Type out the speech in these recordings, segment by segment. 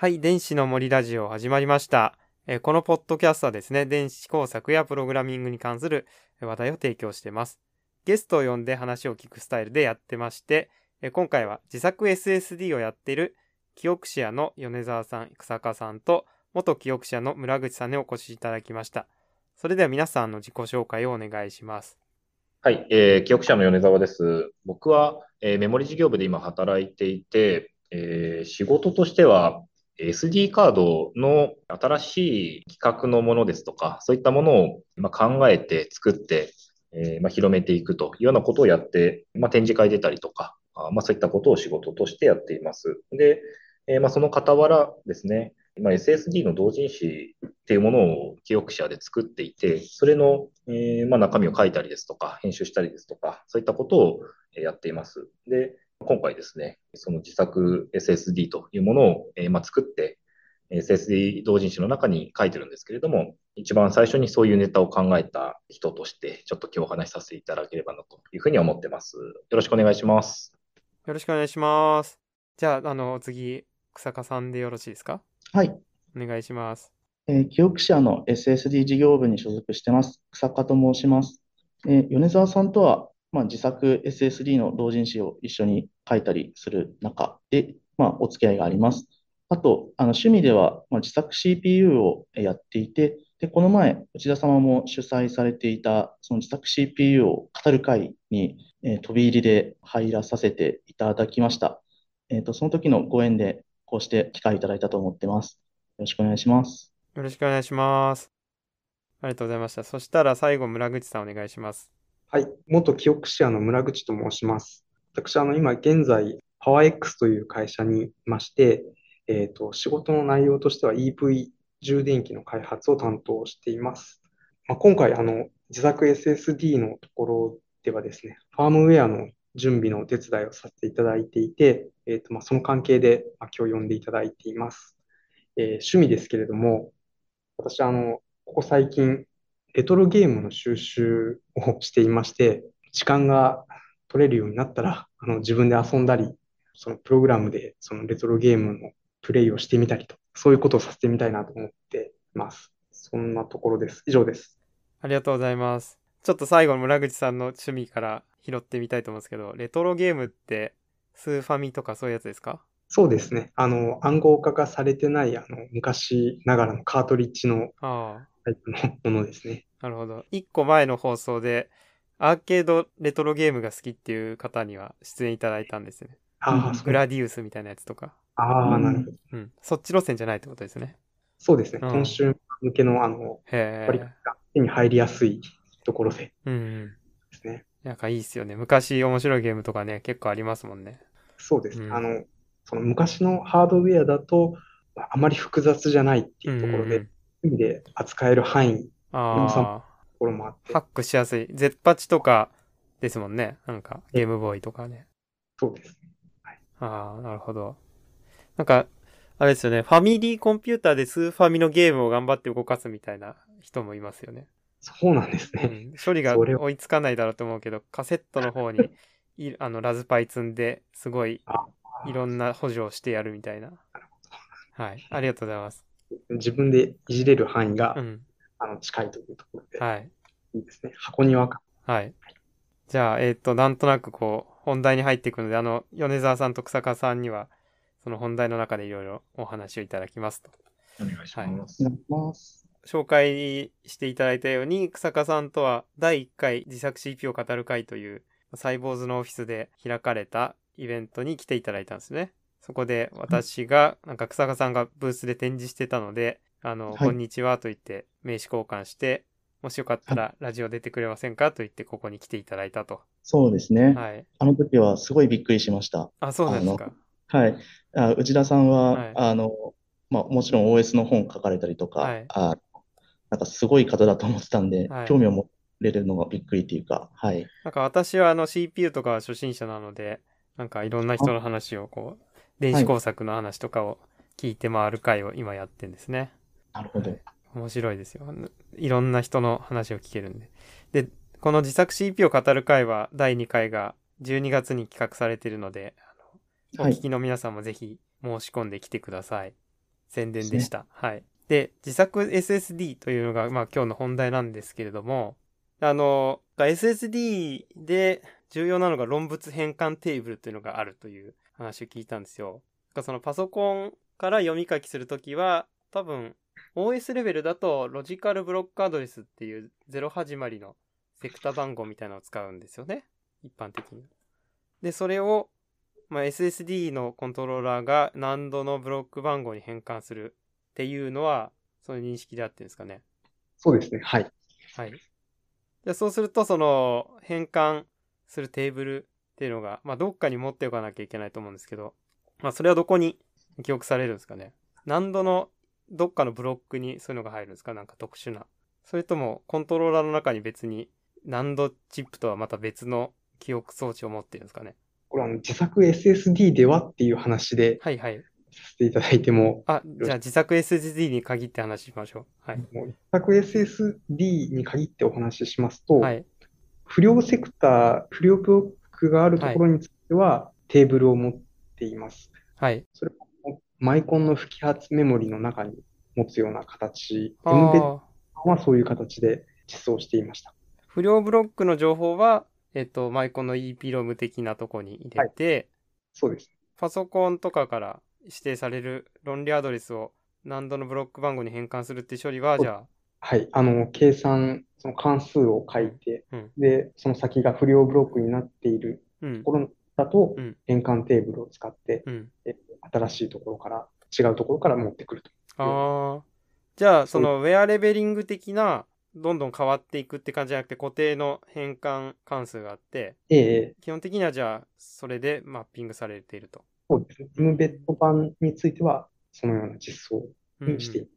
はい、電子の森ラジオ始まりました。えこのポッドキャストはですね、電子工作やプログラミングに関する話題を提供しています。ゲストを呼んで話を聞くスタイルでやってまして、え今回は自作 SSD をやっている記憶者の米沢さん、草加さんと元記憶者の村口さんにお越しいただきました。それでは皆さんの自己紹介をお願いします。はい、えー、記憶者の米沢です。僕は、えー、メモリ事業部で今働いていて、えー、仕事としては SD カードの新しい企画のものですとか、そういったものを今考えて作って、えー、まあ、広めていくというようなことをやって、まあ、展示会出たりとか、あまあ、そういったことを仕事としてやっています。で、えー、まあ、その傍らですね、今 SSD の同人誌っていうものを記憶者で作っていて、それの、えー、まあ、中身を書いたりですとか、編集したりですとか、そういったことをやっています。で、今回ですね、その自作 SSD というものを、えー、まあ、作って、SSD 同人誌の中に書いてるんですけれども、一番最初にそういうネタを考えた人として、ちょっと今日お話しさせていただければなというふうに思ってます。よろしくお願いします。よろしくお願いします。じゃあ、あの、次、草加さんでよろしいですか？はい。お願いします。えー、記憶者の SSD 事業部に所属してます。草加と申します。えー、米沢さんとはまあ、自作 SSD の同人誌を一緒に書いたりする中で、まあ、お付き合いがあります。あと、あの趣味では、まあ、自作 CPU をやっていて、で、この前、内田様も主催されていた、その自作 CPU を語る会に、えー、飛び入りで入らさせていただきました。えっ、ー、と、その時のご縁で、こうして機会いただいたと思ってます。よろしくお願いします。よろしくお願いします。ありがとうございました。そしたら最後、村口さんお願いします。はい、元記憶シェアの村口と申します。私、あの、今現在、パワー X という会社にいまして、えっ、ー、と、仕事の内容としては EV 充電器の開発を担当しています。まあ、今回、あの、自作 SSD のところではですね、ファームウェアの準備のお手伝いをさせていただいていて、えーとまあ、その関係で、まあ、今日呼んでいただいています。えー、趣味ですけれども、私、あの、ここ最近、レトロゲームの収集をしていまして、時間が取れるようになったら、あの自分で遊んだり、そのプログラムでそのレトロゲームのプレイをしてみたりと、そういうことをさせてみたいなと思っています。そんなところです。以上です。ありがとうございます。ちょっと最後の村口さんの趣味から拾ってみたいと思うんですけど、レトロゲームってスーファミとかそういうやつですか？そうですね。あの、暗号化がされてない、あの、昔ながらのカートリッジのタイプのものですね。なるほど。一個前の放送で、アーケードレトロゲームが好きっていう方には出演いただいたんですね。ああ、グラディウスみたいなやつとか。ああ、なるほど。うん。そっち路線じゃないってことですね。そうですね。今週向けの、あの、やっぱり手に入りやすいところで。うん、ですね。なんかいいっすよね。昔面白いゲームとかね、結構ありますもんね。そうですね。うん、あの、その昔のハードウェアだと、あまり複雑じゃないっていうところで、うんうん意味で扱える範囲のところもあって。ハックしやすい。ゼッパチとかですもんね。なんか、ゲームボーイとかね。そうです。はい、ああ、なるほど。なんか、あれですよね。ファミリーコンピューターでスーファミのゲームを頑張って動かすみたいな人もいますよね。そうなんですね。うん、処理が追いつかないだろうと思うけど、カセットの方にい あのラズパイ積んで、すごいいろんな補助をしてやるみたいな。はい。ありがとうございます。自分でいじれる範囲が、うん、あの近いというところで、はい、いいですね。箱庭感。はい。じゃあ、えっ、ー、と、なんとなくこう、本題に入っていくので、あの、米沢さんと草加さんには、その本題の中でいろいろお話をいただきますと。お願いします。はい、紹介していただいたように、草加さんとは第1回自作 CP を語る会という、サイボーズのオフィスで開かれたイベントに来ていただいたんですね。そこで私が、なんか草加さんがブースで展示してたので、あの、はい、こんにちはと言って名刺交換して、もしよかったらラジオ出てくれませんかと言ってここに来ていただいたと。そうですね。はい。あの時はすごいびっくりしました。あ、そうなんですか。はい。あ内田さんは、はい、あの、まあ、もちろん OS の本書かれたりとか、はい、あなんかすごい方だと思ってたんで、はい、興味を持れるのがびっくりっていうか、はい。なんか私はあの CPU とかは初心者なので、なんかいろんな人の話をこう、電子工作の話とかを聞いて回る会を今やってんですね。なるほど。面白いですよ。いろんな人の話を聞けるんで。で、この自作 CP を語る会は第2回が12月に企画されているので、あのおはい聞きの皆さんもぜひ申し込んできてください。宣伝でした。はい。で、自作 SSD というのが、まあ今日の本題なんですけれども、あの、SSD で重要なのが論物変換テーブルというのがあるという話を聞いたんですよ。そのパソコンから読み書きするときは、多分 OS レベルだとロジカルブロックアドレスっていう0始まりのセクタ番号みたいなのを使うんですよね。一般的に。で、それを、まあ、SSD のコントローラーが何度のブロック番号に変換するっていうのは、そういう認識であってるんですかね。そうですね。はい。はい。でそうすると、その、変換するテーブルっていうのが、まあ、どっかに持っておかなきゃいけないと思うんですけど、まあ、それはどこに記憶されるんですかね。何度のどっかのブロックにそういうのが入るんですか？なんか特殊な。それとも、コントローラーの中に別に、何度チップとはまた別の記憶装置を持ってるんですかね。これあの自作 SSD ではっていう話ではいはい。させていただいても、あ、じゃあ自作 SSD に限って話しましょう。はい。もう自作 SSD に限ってお話ししますと、はい。不良セクター、不良ブロックがあるところについては、テーブルを持っています。はい。それもマイコンの不揮発メモリの中に持つような形、あ M ベッはそういう形で実装していました。不良ブロックの情報は、えっと、マイコンの EPROM 的なとこに入れて、そうです。パソコンとかから指定される論理アドレスを何度のブロック番号に変換するっていう処理は、じゃはい。あの、計算、その関数を書いて、うんで、その先が不良ブロックになっていると、ころだとうん、変換テーブルを使って、うん。え新しいところから、違うところから持ってくると。ああ。じゃあ、そのウェアレベリング的な、どんどん変わっていくって感じじゃなくて、固定の変換関数があって、ええ、基本的にはじゃあ、それでマッピングされていると。そうですね。M ベッド版については、そのような実装うんうんにしている。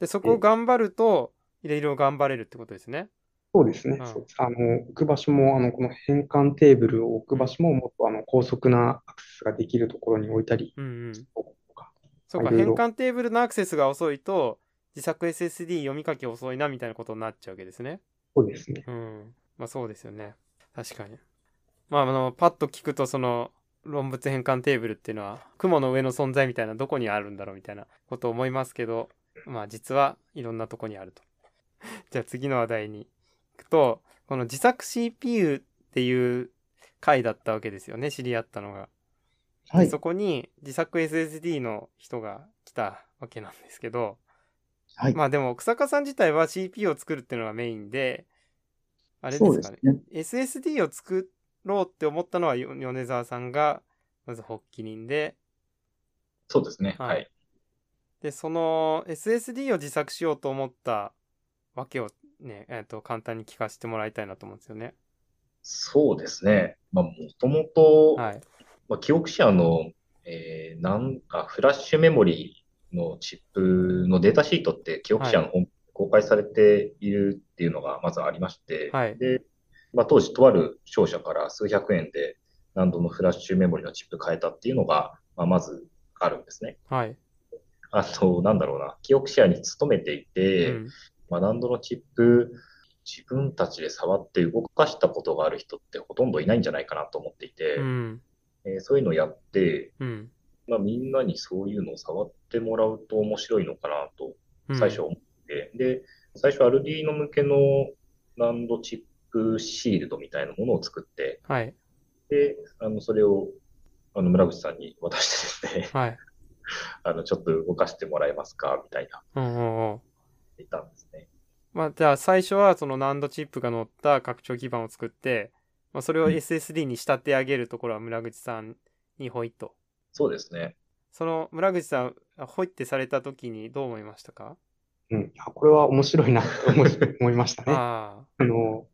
で、そこを頑張ると、いろいろ頑張れるってことですね。そうですね。うん。あの、置く場所も、あの、この変換テーブルを置く場所も、もっと、あの、高速なアクセスができるところに置いたり、うんうん。とか、そうか、変換テーブルのアクセスが遅いと、自作 SSD 読み書き遅いなみたいなことになっちゃうわけですね。そうですね。うん。まあそうですよね。確かに。まあ、あの、パッと聞くと、その、論物変換テーブルっていうのは、雲の上の存在みたいな、どこにあるんだろうみたいなことを思いますけど、まあ実はいろんなとこにあると。じゃあ次の話題に行くと、この自作 CPU っていう回だったわけですよね、知り合ったのが。はいでそ。こに自作 SSD の人が来たわけなんですけど、はい。まあでも、草加さん自体は CPU を作るっていうのがメインで、あれですかね。ね。SSD を作ろうって思ったのはよ米沢さんが、まず発起人で、そうですね。はいはい。で、その SSD を自作しようと思ったわけをね、えっ、と、簡単に聞かせてもらいたいなと思うんですよね。そうですね。まあ、もともと、はい。まあ、キオクシアの、えーなんかフラッシュメモリのチップのデータシートって、キオクシアのホームページで公開されているっていうのがまずありまして、はいで、まあ、当時、とある商社から数百円で何度のフラッシュメモリのチップ変えたっていうのが、まあ、まずあるんですね。はい。あと、なんだろうな、キオクシアに勤めていて、うん。まあ、何度のチップ、自分たちで触って動かしたことがある人ってほとんどいないんじゃないかなと思っていて、うん。えーそういうのをやって、うん。まあ、みんなにそういうのを触ってもらうと面白いのかなとうん最初思って、で、最初アルディーノ向けの何度チップシールドみたいなものを作って、はい。で、あの、それを、あの、村口さんに渡してですね、はい。あの、ちょっと動かしてもらえますかみたいな、うんうんうん。たんですね。まあ、じゃあ最初はその難度チップが載った拡張基板を作って、まあ、それをうん SSD に仕立て上げるところは村口さんにほいっと。そうですね。その村口さん、ほいってされた時にどう思いましたか？うん。あこれは面白いなと思いましたね。ああの、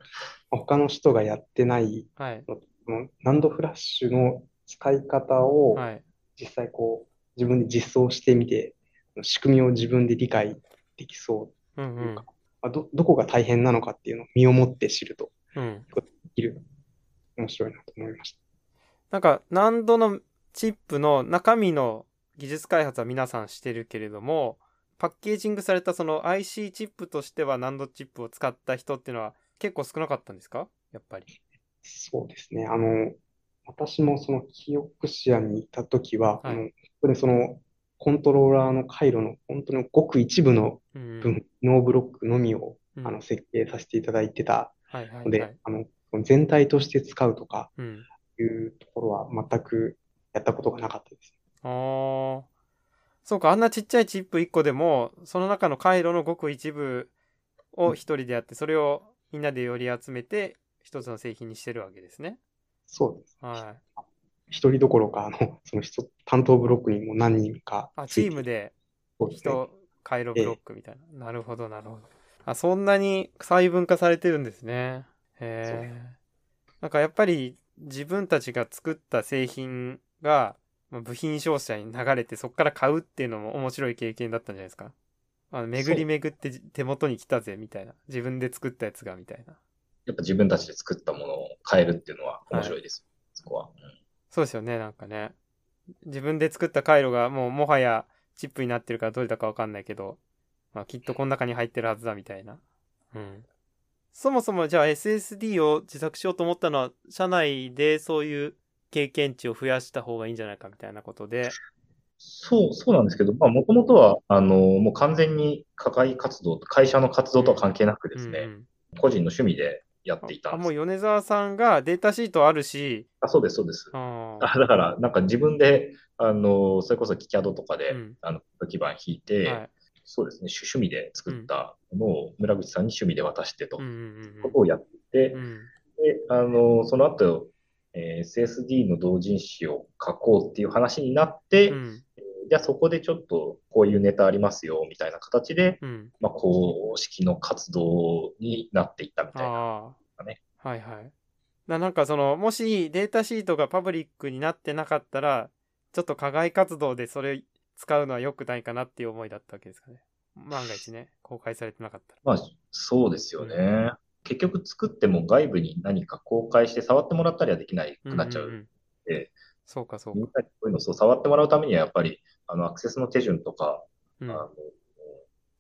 他の人がやってない、あ、はい。この難度フラッシュの使い方をはい。実際こう、自分で実装してみて、仕組みを自分で理解できそううんうんというか、。まあど、どこが大変なのかっていうのを身をもって知るとうん。できる。面白いなと思いました。なんか難度のチップの中身の技術開発は皆さんしてるけれども、パッケージングされたその IC チップとしては NAND チップを使った人っていうのは結構少なかったんですか？やっぱり。そうですね。あの、私もそのキオクシアにいたときは、はいあの、本当にそのコントローラーの回路の本当にごく一部のうん分、のブロックのみをうんあの設計させていただいてたはいはいので、はい。あの、全体として使うとかうん。いうところは全くやったことがなかったです。あーそうか、あんなちっちゃいチップ1個でも、その中の回路のごく一部を一人でやって、それをみんなでより集めて、一つの製品にしてるわけですね。そうです。はい。一人どころか、あの、その人、担当ブロックにも何人かあ、チームで人、回路ブロックみたいな。なるほど、なるほど。あ、そんなに細分化されてるんですね。へえ。なんかやっぱり自分たちが作った製品がまあ部品商社に流れてそこから買うっていうのも面白い経験だったんじゃないですか。あの巡り巡って手元に来たぜみたいな。自分で作ったやつがみたいな。やっぱ自分たちで作ったものを変えるっていうのは面白いです。そこは。うんそうですよね、なんかね。自分で作った回路がもうもはやチップになってるからどれだかわかんないけど、まあきっとこの中に入ってるはずだみたいな。うん。そもそもじゃあ SSD を自作しようと思ったのは、社内でそういう経験値を増やした方がいいんじゃないかみたいなことで。そう、そうなんですけど、まあ、もともとは、あの、もう完全に課外活動、会社の活動とは関係なくですね、うんうん個人の趣味でやっていたあ、んです。もう米沢さんがデータシートあるし、あ、そうです、そうです。ああだから、なんか自分で、あの、それこそキキャドとかで、うんあの、基板引いて、はい。そうですね、趣趣味で作ったものを村口さんに趣味で渡してとうんうんことをやってて、うんうん。で、あの、その後、えー SSD の同人誌を書こうっていう話になって、うんじゃあそこでちょっとこういうネタありますよ、みたいな形で、うん。まあ、公式の活動になっていったみたいな。ねはいはい。ななんかその、もしデータシートがパブリックになってなかったら、ちょっと課外活動でそれ使うのは良くないかなっていう思いだったわけですかね。万が一ね、公開されてなかったら。まあ、そうですよね。結局作っても外部に何か公開して触ってもらったりはできないくなっちゃう。んんんでそうかそうか。みんなにこういうのをそう触ってもらうためにはやっぱり、あの、アクセスの手順とか、うんあの、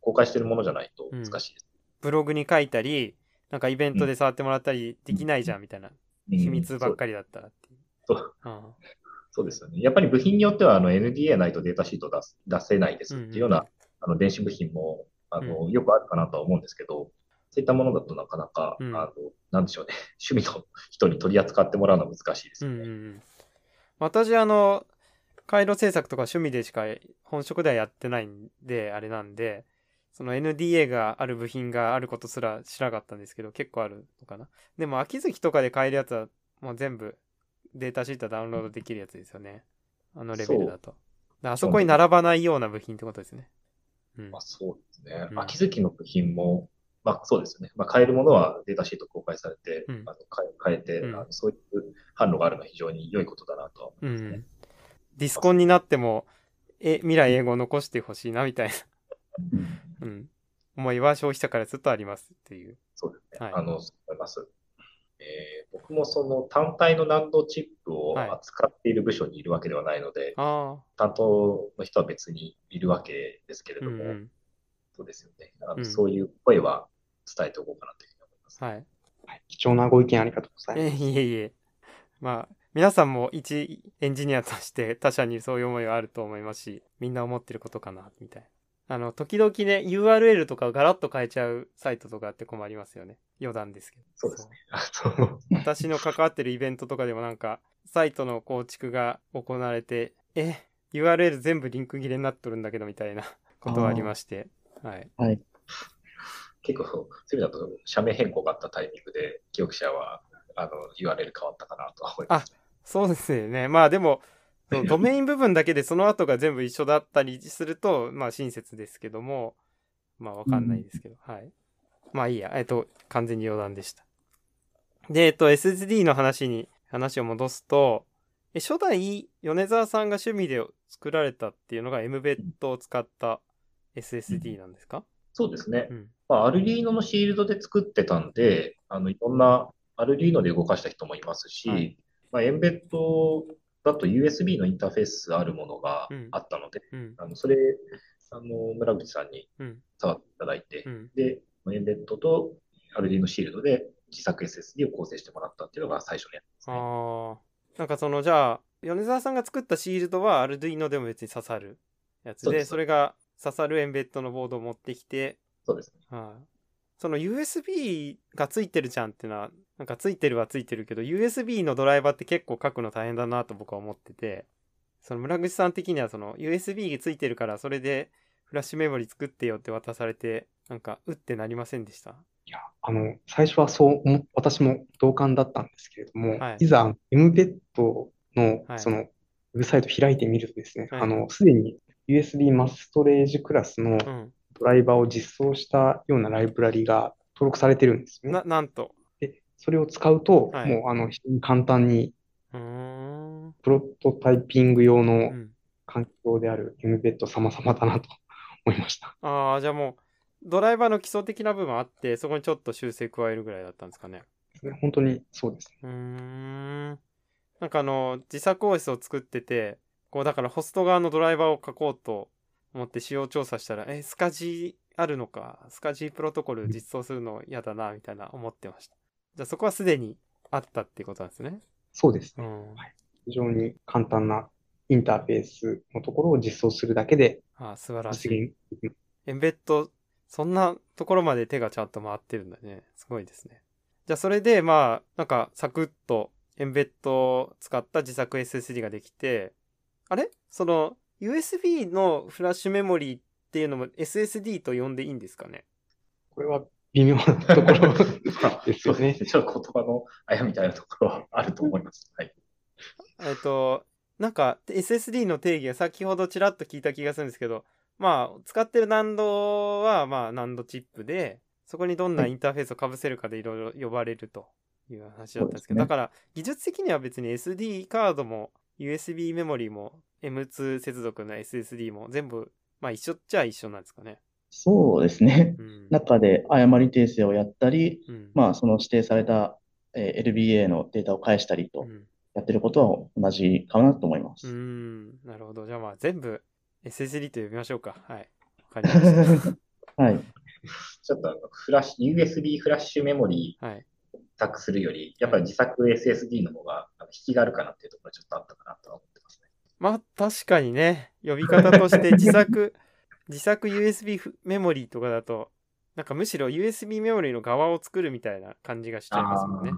公開してるものじゃないと難しいです。ブログに書いたり、なんかイベントで触ってもらったりできないじゃんみたいな。うん秘密ばっかりだったらっていう。そうあそうですよね。やっぱり部品によっては、あの、NDA ないとデータシート出す出せないですっていうような、あの、電子部品も、あの、よくあるかなとは思うんですけど、そういったものだとなかなか、うんあの、なんでしょうね。趣味の人に取り扱ってもらうのは難しいですうんよね。うんうん。私、あの、回路制作とか趣味でしか本職ではやってないんで、あれなんで、その NDA がある部品があることすら知らなかったんですけど、結構あるのかな。でも、秋月とかで買えるやつは、もう全部データシートダウンロードできるやつですよね。あのレベルだと。だからあそこに並ばないような部品ってことですね。うんまあ、そうですね。うん秋月の部品も、まあそうですね。まあ買えるものはデータシート公開されて、うんあの変え変えて、うんあのそういう販路があるのは非常に良いことだなとは思ういますね。ん。ディスコンになっても、え、未来英語を残してほしいな、みたいな。うん。思いは消費者からするとありますっていう。そうですね。はいあの、思います。えー僕もその単体の難度チップをはい扱っている部署にいるわけではないので、ああ。担当の人は別にいるわけですけれども、うんうん。そうですよね。あのうんそういう声は伝えておこうかなというふうに思います。はい。はい貴重なご意見ありがとうございえ、ます。いえいえ。まあ、皆さんも一エンジニアとして他社にそういう思いはあると思いますし、みんな思ってることかな、みたいな。あの、時々ね、URL とかをガラッと変えちゃうサイトとかあって困りますよね。余談ですけど。そうですね。あの私の関わってるイベントとかでもなんか、サイトの構築が行われて、え、URL 全部リンク切れになっとるんだけどみたいなことがありまして、はい。はい。結構、そういう意味だと、社名変更があったタイミングで、記憶者は、あの、URL 変わったかなとは思います。そうですよね。まあでも、ドメイン部分だけでその後が全部一緒だったりすると、まあ親切ですけども、まあわかんないですけど、はい。まあいいや、えっと、完全に余談でした。で、えっと、SSD の話に、話を戻すと、え初代、米沢さんが趣味で作られたっていうのが MBED を使った SSD なんですか？そうですね。うん。まあ、アルリーノのシールドで作ってたんで、あの、いろんなアルリーノで動かした人もいますし、はいまあ、エンベッドだと USB のインターフェースあるものがうんあったので、うん。あの、それ、あの、村口さんにうん。触っていただいて、うん。で、エンベッドとアルリーノシールドで自作 SSD を構成してもらったっていうのが最初のやつですね。ああ。なんかその、じゃあ、米沢さんが作ったシールドは Arduino でも別に刺さるやつで、それが刺さるエンベッドのボードを持ってきて、そうですね。はい。その USB がついてるじゃんってのは、なんかついてるはついてるけど、USB のドライバーって結構書くの大変だなと僕は思ってて、その村口さん的にはその USB がついてるからそれでフラッシュメモリ作ってよって渡されて、なんか、うってなりませんでした？いや、あの、最初はそう私も同感だったんですけれども、はいいざ、Mbed のはいそのウェブサイト開いてみるとですね、はいあの、すでに USB マストレージクラスのうん。ドライバーを実装したようなライブラリが登録されてるんですよね。な、なんと。で、それを使うと、はいもう、あの、非常に簡単にうーん。うプロトタイピング用のん。環境である Mbed 様々だなと 思いました。ああ、じゃあもう、ドライバーの基礎的な部分あって、そこにちょっと修正加えるぐらいだったんですかね。本当にそうですね。うーん。なんかあの、自作 OS を作ってて、こうだからホスト側のドライバーを書こうと思って仕様調査したら、え、スカジーあるのか、スカジープロトコル実装するの嫌だな、みたいな思ってました。じゃあそこはすでにあったっていうことなんですね。そうですね。うん。非常に簡単なインターフェースのところを実装するだけでああ、素晴らし実い。エンベッド、そんなところまで手がちゃんと回ってるんだね。すごいですね。じゃあそれで、まあ、なんかサクッとエンベッドを使った自作 SSD ができて、あれ？その USB のフラッシュメモリーっていうのも SSD と呼んでいいんですかね？これは微妙なところ ですよね。ちょっと言葉のあやみたいなところはあると思います。はい。えっと、なんか SSD の定義が先ほどちらっと聞いた気がするんですけど、まあ、使ってる難度は、まあ、難度チップで、そこにどんなインターフェースをかぶせるかでいろいろ呼ばれるという話だったんですけど、ねだから、技術的には別に SD カードも USB メモリも M2 接続の SSD も全部、まあ一緒っちゃ一緒なんですかね。そうですね。うん。中で誤り訂正をやったり、うん。まあ、その指定された、えー LBA のデータを返したりとうんやってることは同じかなと思いまうす。ん。なるほど。じゃあまあ全部 SSD と呼びましょうか。はい。わかりました。はい。ちょっとあのフラッシュ、USB フラッシュメモリーはい。作するより、やっぱり自作 SSD の方が引きがあるかなっていうところはちょっとあったかなとは思ってますね。まあ確かにね、呼び方として 自作、自作 USB フメモリーとかだと、なんかむしろ USB メモリーの側を作るみたいな感じがしちゃいますもんね。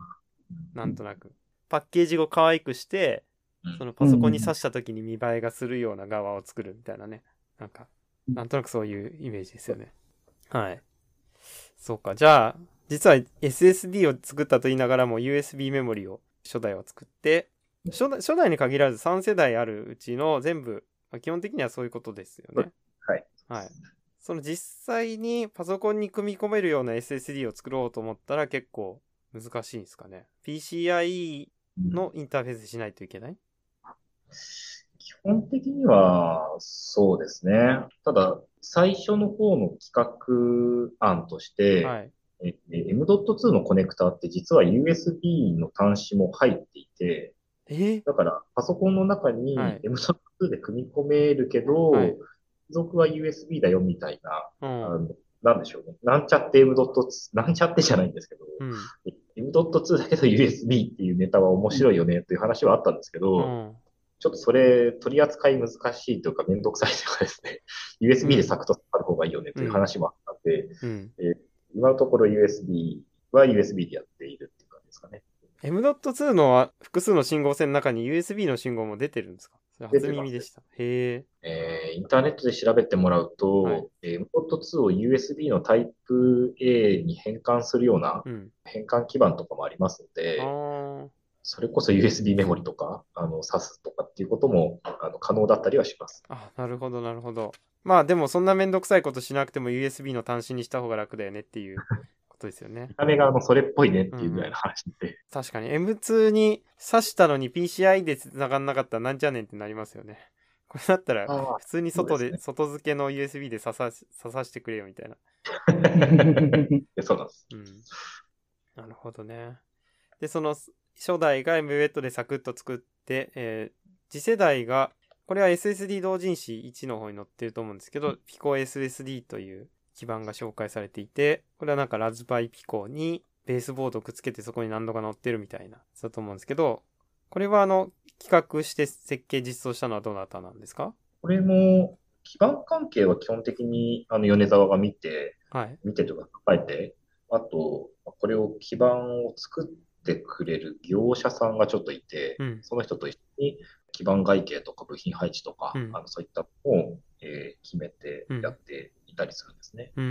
なんとなく。パッケージを可愛くして、うんそのパソコンに挿した時に見栄えがするような側を作るみたいなね。なんか、なんとなくそういうイメージですよね。はい。そうか。じゃあ、実は SSD を作ったと言いながらも USB メモリを初代は作って、初代初代に限らず3世代あるうちの全部、まあ基本的にはそういうことですよね。はい。はい。その実際にパソコンに組み込めるような SSD を作ろうと思ったら結構難しいんですかね。PCIe のインターフェースしないといけない？基本的にはそうですね。ただ、最初の方の企画案として、はい。ええ M.2 のコネクタって実は USB の端子も入っていて、えー？だからパソコンの中にはい M.2 で組み込めるけど、はい付属は USB だよみたいな、うん。あのなんでしょうね。なんちゃって M.2、なんちゃってじゃないんですけど、うん。M.2 だけど USB っていうネタは面白いよねっていう話はあったんですけど、うん。ちょっとそれ取り扱い難しいというかめんどくさいというかですね、USB でサクッとある方がいいよねという話もあったんで、うん。今のところ USB は USB でやっているっていう感じですかね。M.2 の複数の信号線の中に USB の信号も出てるんですか？それ初耳でした。へえ。えーインターネットで調べてもらうと、はいえー M.2 を USB のタイプ A に変換するようなうん。変換基盤とかもありますのであ、ーそれこそ USB メモリとか、あの、挿すとかっていうことも、あの、可能だったりはします。あ、なるほど、なるほど。まあでもそんなめんどくさいことしなくても USB の端子にした方が楽だよねっていう ことですよね見。た目があの、それっぽいねっていうぐらいの話で、確かに M2 に挿したのに PCI で繋がんなかったらなんじゃねんってなりますよね。これだったら普通に外で、ね外付けの USB で挿さ挿さしてくれよみたいな。で そうなんです。うん。なるほどね。で、その初代が MWET でサクッと作って、えー次世代が、これは SSD 同人誌1の方に載ってると思うんですけど、PicoSSD という基板が紹介されていて、これはなんかラズパイピコにベースボードをくっつけてそこに何度か載ってるみたいな、そうだと思うんですけど、これはあの、企画して設計実装したのはどなたなんですか？これも、基盤関係は基本的に、あの、米沢が見て、はい。見てとか書いて、あと、これを基盤を作ってくれる業者さんがちょっといて、うん。その人と一緒に基盤外形とか部品配置とか、うんあのそういったのを、えー決めてやっていたりするんですね。うー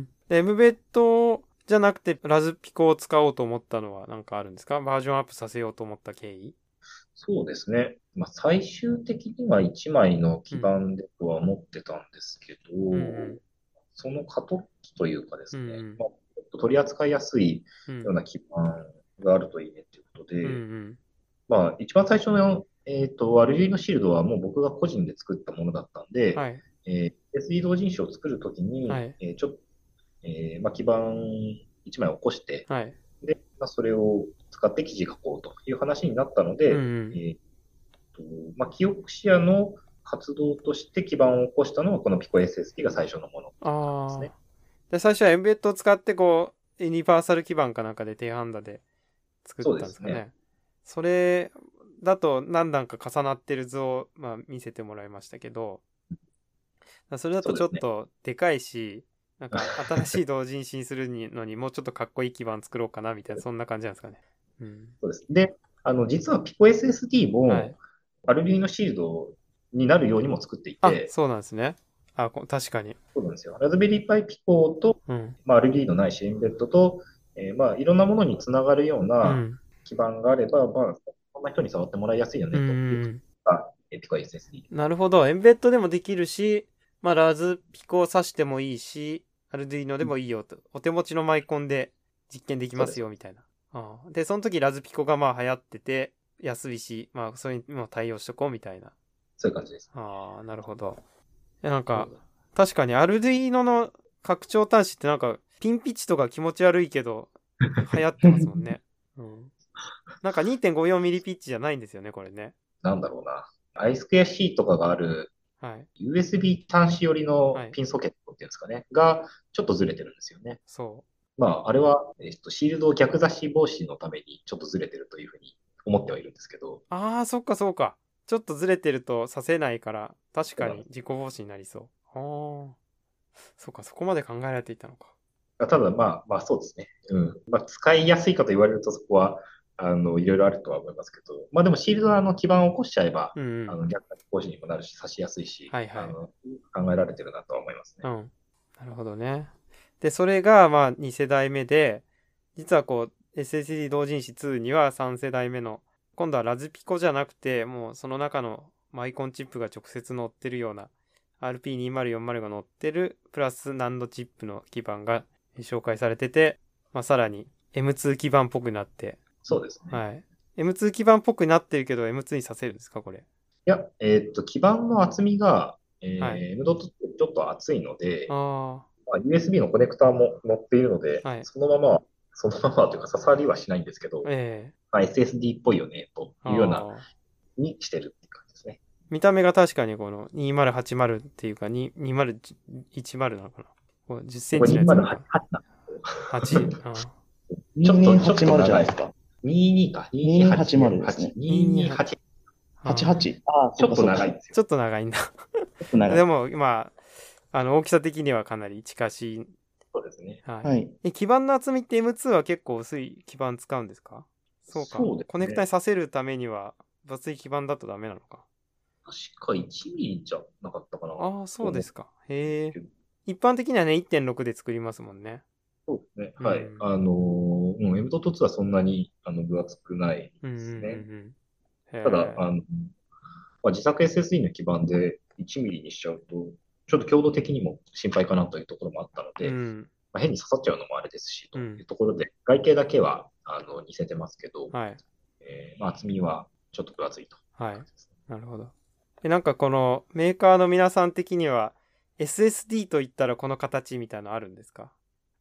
ん。で、M ベッドじゃなくて、ラズピコを使おうと思ったのは何かあるんですか？バージョンアップさせようと思った経緯？そうですね。まあ、最終的には1枚の基盤でとは思ってたんですけど、んうんその過渡期というかですね、うんうんまあ、取り扱いやすいうん。ような基盤があるといいねっていうことで、うんうん。まあ、一番最初の、えっと、アルジーノシールドはもう僕が個人で作ったものだったんで、はい。えー SD 同人誌を作るときに、はいえーちょっと、えーまあ、基盤1枚起こして、はい。で、まあ、それを使って記事書こうという話になったので、うんうんえーっとまあ、記憶シェアの活動として基盤を起こしたのは、この PicoSSD が最初のものですね。。で、最初はエンベッドを使って、こう、ユニバーサル基盤かなんかで低ハンダで作ったんですかね。そうですそれだと何段か重なってる図を、まあ、見せてもらいましたけど、それだとちょっとでかいし、なんか 新しい同人誌にするのにもうちょっとかっこいい基盤作ろうかなみたいな、そんな感じなんですかね。うん。そうです。で、あの、実は PicoSSD も、はい。アルビーノシールドになるようにも作っていあ、て、そうなんですね。あ、こ確かに。そうなんですよ。ラズベリーパイピコと、うん。まあ、アルビーノないし、エンベッドと、えーまあ、いろんなものにつながるようう。なん基盤があれば、まあ、な人に触ってもらいやすいようね、というのん。が、えー、PicoSSD。なるほど。エンベッドでもできるし、まあ、ラズピコを挿してもいいし、アルドゥイノでもいいよと。お手持ちのマイコンで実験できますよ、みたいな。ああで、その時ラズピコがまあ流行ってて、安いし、まあ、それにも対応しとこうみたいな。そういう感じです。ああ、なるほど。なんか、確かにアルドゥイノの拡張端子ってなんか、ピンピッチとか気持ち悪いけど、流行ってますもんね。うん。なんか2.54ミリピッチじゃないんですよね、これね。なんだろうな。アイスクエア C とかがあるはい。USB 端子寄りのはいピンソケットっていうんですかね、がちょっとずれてるんですよね。そまあ、あれは、えっと、シールド逆差し防止のためにちょっとずれてるというふうに思ってはいるんですけど、う。ああ、そっかそっか。ちょっとずれてるとさせないから、確かに自己防止になりそう。ああ。そっか、そこまで考えられていたのか。ただまあ、まあそうですね。うん。まあ、使いやすいかと言われるとそこは、あの、いろいろあるとは思いますけど、まあでもシールドはあの基盤を起こしちゃえば、うんうん。あの逆差し防止にもなるし、差しやすいし、はいはいあの考えられてるなとは思いますね。うん。なるほどね。で、それが、まあ、2世代目で、実はこう、SSD 同人誌2には3世代目の、今度はラズピコじゃなくて、もうその中のマイコンチップが直接載ってるような、RP2040 が載ってる、プラス難度チップの基盤が紹介されてて、まあ、さらに M2 基盤っぽくなって、そうですね。はい。M2 基盤っぽくなってるけど、M2 にさせるんですか、これ？いや、えーっと、基板の厚みが、えーはい M ドットちょっと厚いので、あまあ、USB のコネクターも載っているので、はいそのまま、そのままというか刺さりはしないんですけどあ、、えまあ、SSD っぽいよね、とえいうような、あーにしてるっていう感じですね。見た目が確かにこの2080っていうかに2010なのかな？こう10センこれチのやつなの208かなな。8? あちょっとちょっと2280じゃ長ないいですか。22か。2280ですね2280。あ88。ああ、ちょっと長いですよ。ちょっと長いんだ。でも、まあ、あの、大きさ的にはかなり近しい。そうですね。はい。はい。え、基板の厚みって M2 は結構薄い基板使うんですか？そうか。そうですねコネクタにさせるためには、分厚い基板だとダメなのか。確か1ミリじゃなかったかな。ああ、そうですか。へえ。一般的にはね、1.6で作りますもんね。そうですね。はい。うんあのー、うん、M.2 はそんなにあの分厚くないうんうんうんですね。うん。ただ、あの、まあ、自作 SSD の基板で1ミリにしちゃうと、ちょっと強度的にも心配かなというところもあったので、うん。まあ、変に刺さっちゃうのもあれですし、とうんいうところで、外形だけはあの似せてますけど、はい。えーまあ、厚みはちょっと分厚いと。はい。なるほど。で、なんかこのメーカーの皆さん的には SSD と言ったらこの形みたいなのあるんですか？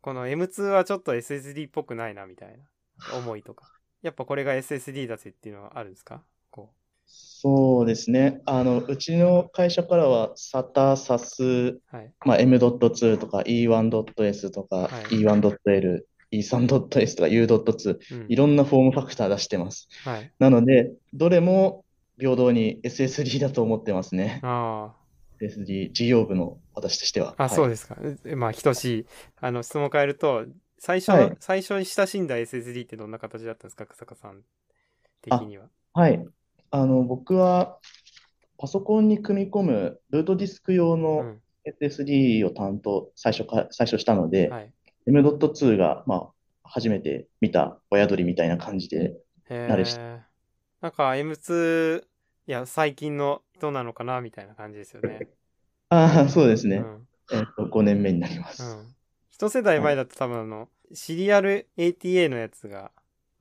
この M2 はちょっと SSD っぽくないなみたいな思いとか。やっぱこれが SSD だぜっていうのはあるんですか？こそうですね。あの、うちの会社からは SATA、SAS、う。はい。まあ、M.2 とか E1.S とかはい E1.L、E3.S とか U.2、うんいろんなフォームファクター出してます。はい。なので、どれも平等に SSD だと思ってますね。あ SSD 事業部の私としては。あ。あ、はいそうですか。えまあ、等しい。あの、質問変えると、最初の、はい最初に親しんだ SSD ってどんな形だったんですか、草加さん的には。はい。あの、僕は、パソコンに組み込むルートディスク用うのん。SSD を担当、最初か、最初したので、はい。M.2 が、まあ、初めて見た親鳥みたいな感じで、へ慣れしえ。なんか M2、いや、最近の人なのかなみたいな感じですよね。ああ、そうですね。うん。えっと、5年目になりまうす。ん。一世代前だと多分あの、シリアル ATA のやつが、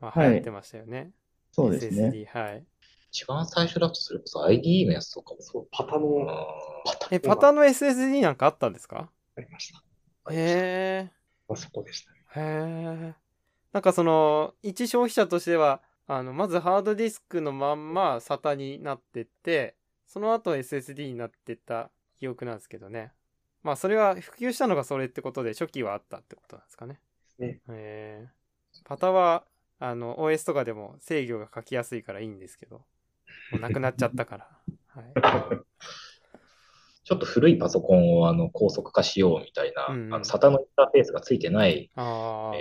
まあ、はい流行ってましたよね。そうですね。SSD。はい。一番最初だとそれこそ IDE のやつとかもそう、パタうのんえ、パターンの SSD なんかあったんですか？ありました。へえ。あそこでしたね。へえ。なんかその、一消費者としては、あの、まずハードディスクのまんま SATA になってって、その後 SSD になってった記憶なんですけどね。まあそれは普及したのがそれってことで初期はあったってことなんですかね。ねへえ。パタは、あの、OS とかでも制御が書きやすいからいいんですけど、もうなくなっちゃったから。はい。ちょっと古いパソコンをあの高速化しようみたいな、うんうんあの SATA のインターフェースがついてないこ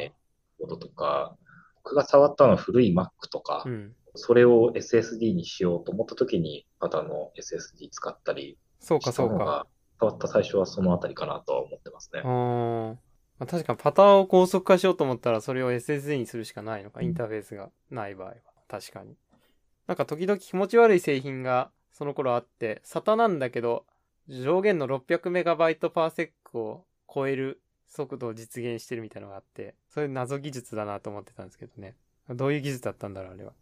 ととか、僕が触ったのは古い Mac とか、うん。それを SSD にしようと思った時に、パタの SSD 使ったりそうかそうか。したのが、触った最初はそのあたりかなとは思ってますね。まあ、確かにパターンを高速化しようと思ったらそれを SSD にするしかないのか、インターフェースがない場合は。確かに。なんか時々気持ち悪い製品がその頃あって、SATA なんだけど、上限の 600MB/s を超える速度を実現してるみたいなのがあって、そういう謎技術だなと思ってたんですけどね。どういう技術だったんだろう、あれは。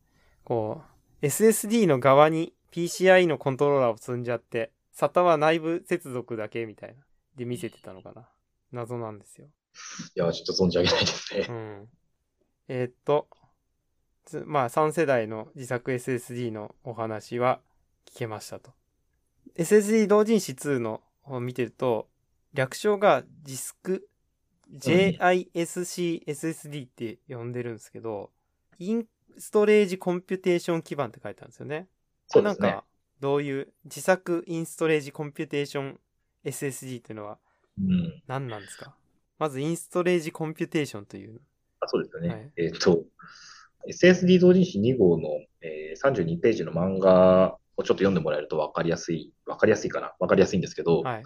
こう、SSD の側に PCI のコントローラーを積んじゃって、SATA は内部接続だけみたいな。で見せてたのかな。謎なんですよ。いや、ちょっと存じ上げないですねう。ん。えーっと、つまあ3世代の自作 SSD のお話は聞けましたと。SSD 同人誌2のを見てると、略称がディスク JISC-SSD って呼んでるんですけど、インストレージコンピュテーション基盤って書いてあるんですよね。そうですねなんか。、どういう自作インストレージコンピュテーション SSD っていうのはうん。何なんですか？まずインストレージコンピュテーションという。あそうですよね。はいえっ、と、SSD 同人誌2号の、えー32ページの漫画をちょっと読んでもらえると分かりやすい、分かりやすいかな分かりやすいんですけど、はい。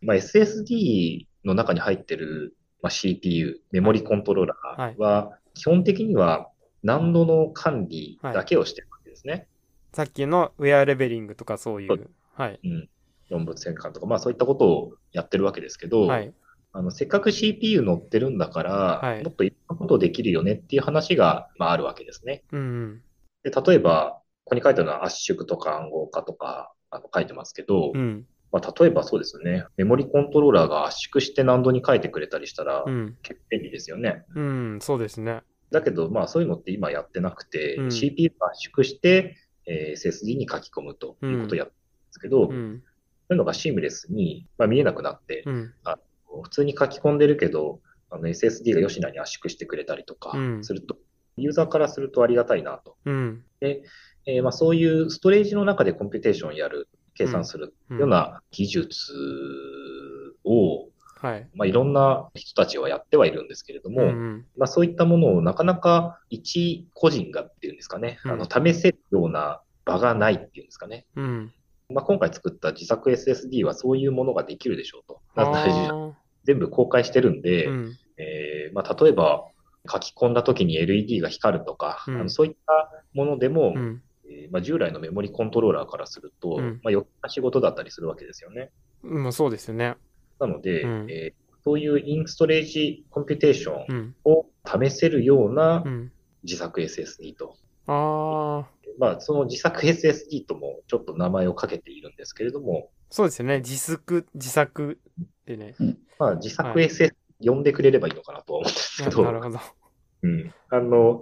まあ、SSD の中に入ってる、まあ、CPU、メモリコントローラーは、基本的には難度の管理だけをしてるわけですね。さっきのウェアレベリングとかそうい。そうはい。うん。論文戦艦とか、まあそういったことをやってるわけですけど、はい。あのせっかく CPU 乗ってるんだから、はいもっといろんなことできるよねっていう話が、まあ、あるわけですね。うんうん。で例えば、ここに書いてあるのは圧縮とか暗号化とかあの書いてますけど、うん。まあ、例えばそうですね、メモリコントローラーが圧縮して難度に書いてくれたりしたら、うん。結構便利ですよね。うん。そうですね。だけど、まあそういうのって今やってなくて、うん CPU が圧縮して、えー SSD に書き込むということをやってるんですけど、そううん。いうのがシームレスに、まあ、見えなくなって、うん。普通に書き込んでるけど、あの SSD がよしなに圧縮してくれたりとかうんすると、ユーザーからするとありがたいなと。うん。えーまあ、そういうストレージの中で computation をやる、計算するうんような技術を、はい。まあ、いろんな人たちはやってはいるんですけれども、うん。まあ、そういったものをなかなか一個人がっていうんですかね、うんあの試せるような場がないっていうんですかね。うん。まあ、今回作った自作 SSD はそういうものができるでしょうと。全部公開してるんで、うん。えーまあ、例えば書き込んだ時に LED が光るとか、うんあのそういったものでも、うん。えーまあ、従来のメモリコントローラーからすると、うんまあ、余計な仕事だったりするわけですよね。うん。そうですよね。なので、うんえーそういうインストレージコンピュテーションうん。を試せるようなうん。自作 SSD と。ああ。まあ、その自作 SSD ともちょっと名前をかけているんですけれども、そうですよね。自作、自作でね。まあ、自作はい SSD 呼んでくれればいいのかなとは思うんですけど、なるほど。うん。あの、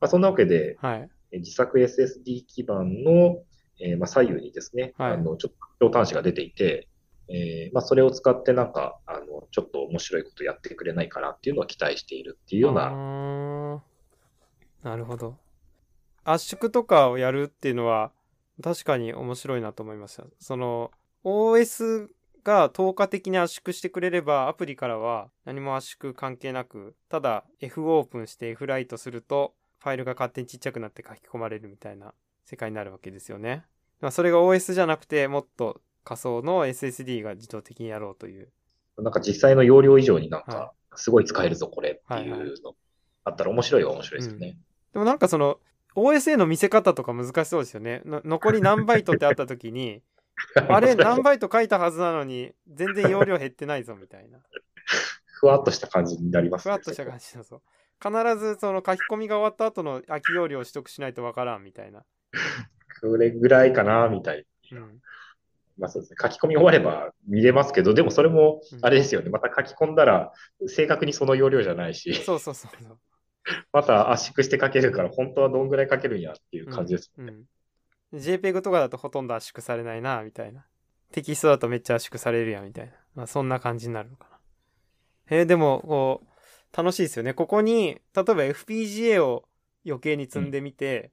まあ、そんなわけで、はい。え自作 SSD 基板の、えーまあ、左右にですね、はいあのちょっと長端子が出ていて、えーまあ、それを使ってなんか、あの、ちょっと面白いことやってくれないかなっていうのは期待しているっていうような、なるほど。圧縮とかをやるっていうのは確かに面白いなと思いました。その OS が透過的に圧縮してくれればアプリからは何も圧縮関係なく、ただ F オープンして F ライトするとファイルが勝手にちっちゃくなって書き込まれるみたいな世界になるわけですよね。まあ、それが OS じゃなくてもっと仮想の SSD が自動的にやろうという。なんか実際の容量以上になんはか、すごい使えるぞ、これってはいうのあったら面白いは面白いですよね。でもなんかその OS への見せ方とか難しそうですよね。の残り何バイトってあった時に、あれ何バイト書いたはずなのに全然容量減ってないぞみたいな。ふわっとした感じになりますふわっとした感じだぞ。必ずその書き込みが終わった後の空き容量を取得しないとわからんみたいな。これぐらいかな、みたいな。うん。まあそうですね。書き込み終われば見れますけど、でもそれもうん、あれですよね。また書き込んだら、正確にその容量じゃないし、そうそうそう。また圧縮して書けるから、本当はどんぐらい書けるんやっていう感じです。うん。うん、JPEG とかだとほとんど圧縮されないな、みたいな。テキストだとめっちゃ圧縮されるやん、みたいな。まあそんな感じになるのかな。えーでも、こう、楽しいですよね。ここに、例えば FPGA を余計に積んでみて、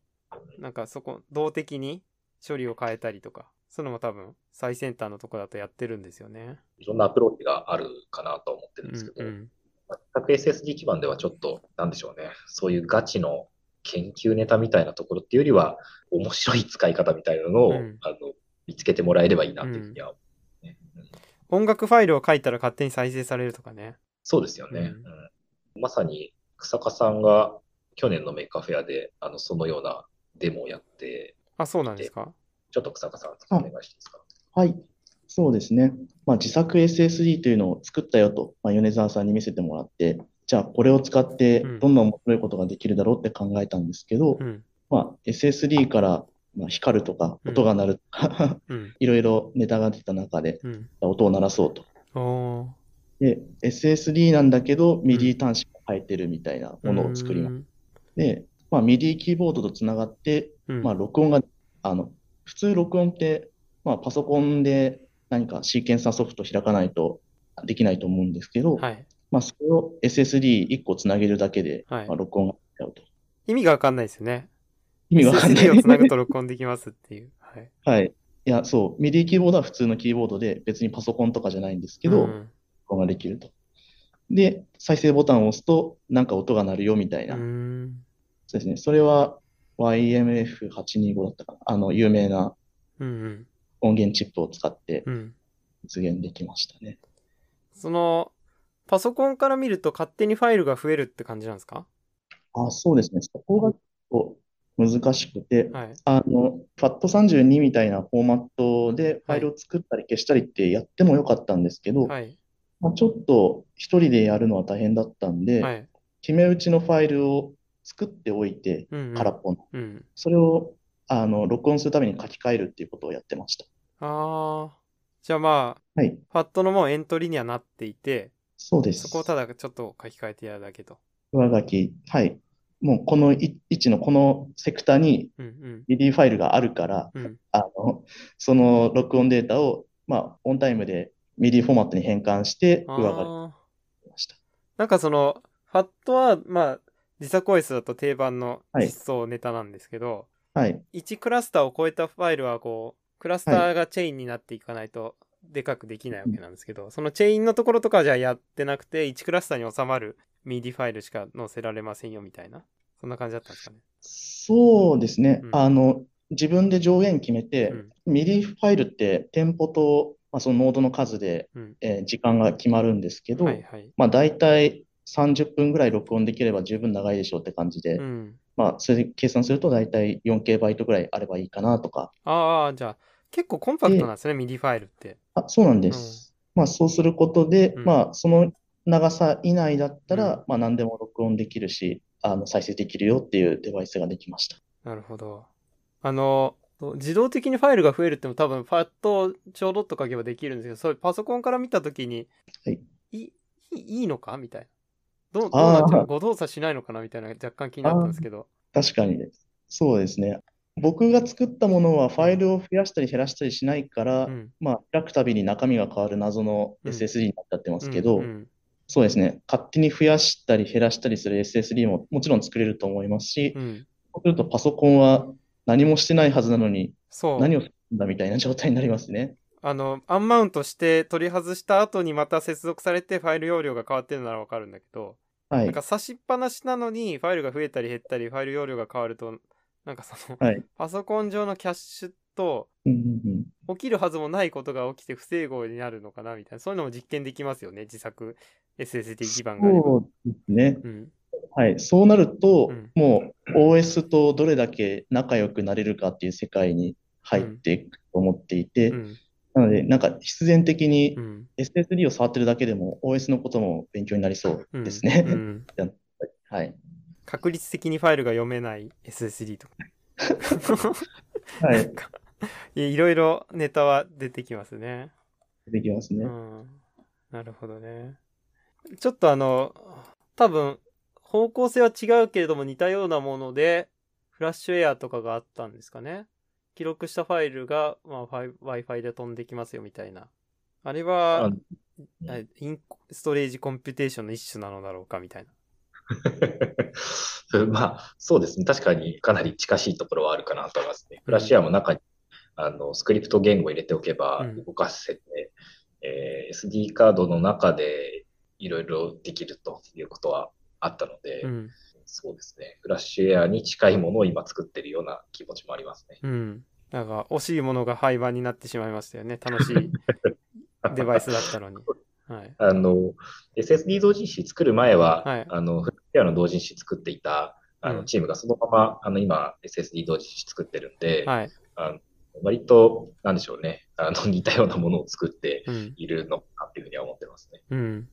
なんかそこ、動的に処理を変えたりとか、そういうのも多分最先端のとこだとやってるんですよね。いろんなアプローチがあるかなと思ってるんですけど、うんうん全く SSD 基盤ではちょっと、なんでしょうね。そういうガチの研究ネタみたいなところっていうよりは、面白い使い方みたいなのを、うんあの見つけてもらえればいいなっていうふうには、ねうん音楽ファイルを書いたら勝手に再生されるとかね。そうですよね。うんうんまさに、草加さんが去年の Maker Faire で、あの、そのようなデモをやって、あ、そうなんですか？ちょっと草加さん、お願いしていいですか？はい。そうですね。まあ、自作 SSD というのを作ったよと、まあ、米沢さんに見せてもらって、じゃあこれを使ってうんどんな面白いことができるだろうって考えたんですけど、うん。まあ、SSD からまあ光るとかうん音が鳴るとか、うん。いろいろネタが出た中でうん。音を鳴らそうと。で、SSD なんだけど MIDI 端子が入ってるみたいなものを作ります。で、まあ、MIDI キーボードとつながって、うん。まあ、録音が、あの、普通録音って、まあ、パソコンで何かシーケンサーソフト開かないとできないと思うんですけど、はい。まあ、それを SSD1 個つなげるだけで、はいまあ、録音ができちゃうと。意味がわかんないですよね。意味わかんない SSD をつなぐと録音できますっていう。はい。はい。いや、そう、MIDI キーボードは普通のキーボードで、別にパソコンとかじゃないんですけど、録うん音ができると。で、再生ボタンを押すと、なんか音が鳴るよみたいな。そうですね。それは YMF825 だったかな。あの、有名なうん音源チップを使ってうん。うん。実現できましたね。その、パソコンから見ると勝手にファイルが増えるって感じなんですか？あ、そうですね。そこが結構難しくて、はい。あの、FAT32 みたいなフォーマットでファイルを作ったり消したりってやってもよかったんですけど、はい。まあ、ちょっと一人でやるのは大変だったんで、はい。決め打ちのファイルを作っておいて、うんうん。空っぽの。うん。それを、あの、録音するために書き換えるっていうことをやってました。ああ。じゃあまあ、はい。ファットのもうエントリーにはなっていて、そうです。そこをただちょっと書き換えてやるだけと。上書き。はい。もうこのい位置のこのセクターにうんうん。MIDI ファイルがあるから、うん。あの、その録音データを、まあ、オンタイムで MIDI フォーマットに変換して、上書きああ。しました。なんかその、ファットは、まあ、自作 OS だと定番のはい実装ネタなんですけど、はい。1クラスターを超えたファイルはこう、クラスターがチェーンになっていかないとでかくできないわけなんですけど、そのチェーンのところとかはじゃあやってなくて、1クラスターに収まる MIDI ファイルしか載せられませんよみたいな、そんな感じだったんですかね？そうですね。うんあの、自分で上限決めうて、ん。MIDI ファイルって店舗と、まあ、そのノードの数で、うん。えー時間が決まるんですけど、はいはい。まあ、大体30分ぐらい録音できれば十分長いでしょうって感じで、うん。まあ、それで計算すると大体 4K バイトぐらいあればいいかなとか。ああ、じゃあ、結構コンパクトなんですね、MIDI ファイルって。あ、そうなんです。まあ、そうすることで、うんまあ、その長さ以内だったら、うんまあ、何でも録音できるし、あの、再生できるよっていうデバイスができました。なるほど。あの、自動的にファイルが増えるっても多分、ファットをちょうどっと書けばできるんですけど、それパソコンから見たときに、はい。いい、いいのかみたいな。どう、どうなっち誤動作しないのかなみたいな若干気になったんですけど。確かに、そうですね。僕が作ったものはファイルを増やしたり減らしたりしないから、うん。まあ、開くたびに中身が変わる謎のうん。SSD になっちゃってますけど、うんうん。そうですね、勝手に増やしたり減らしたりする SSD ももちろん作れると思いますし、うん。そうするとパソコンは何もしてないはずなのに、そう。何をするんだみたいな状態になりますね。あの、アンマウントして取り外した後にまた接続されてファイル容量が変わってるならわかるんだけど、はいなんか。差しっぱなしなのにファイルが増えたり減ったりファイル容量が変わると、なんかその、はい。パソコン上のキャッシュと起きるはずもないことが起きて不整合になるのかなみたいな、そういうのも実験できますよね、自作 SSD 基盤が。そうですね。うん。はい。そうなるとうん、もう OS とどれだけ仲良くなれるかっていう世界に入っていくと思っていてう、ん。なので、なんか必然的にうん。SSD を触ってるだけでも OS のことも勉強になりそううんですね。うん はい。確率的にファイルが読めない SSD とか。はい。いろいろネタは出てきますね。できますね。うん。なるほどね。ちょっとあの、多分、方向性は違うけれども似たようなもので、フラッシュエアとかがあったんですかね。記録したファイルが、まあ、ファイ Wi-Fi で飛んできますよみたいな。あれは、インストレージコンピューテーションの一種なのだろうかみたいな。まあ、そうですね。確かにかなり近しいところはあるかなと思いますね。フラッシュアも中にあのスクリプト言語を入れておけばうん動かせて、えー SD カードの中でいろいろできるということはあったので、うん。そうですね。フラッシュエアに近いものを今作ってるような気持ちもありますね。うん。なんか、惜しいものが廃盤になってしまいましたよね。楽しい デバイスだったのに。はい。あの、SSD 同人誌作る前は、はいあの、フラッシュエアの同人誌作っていたあうんのチームがそのまま、あの、今 SSD 同人誌作ってるんで、はい。あの割と、なんでしょうね、あの、似たようなものを作ってうん。いるのかなっていうふうには思ってますね。うん。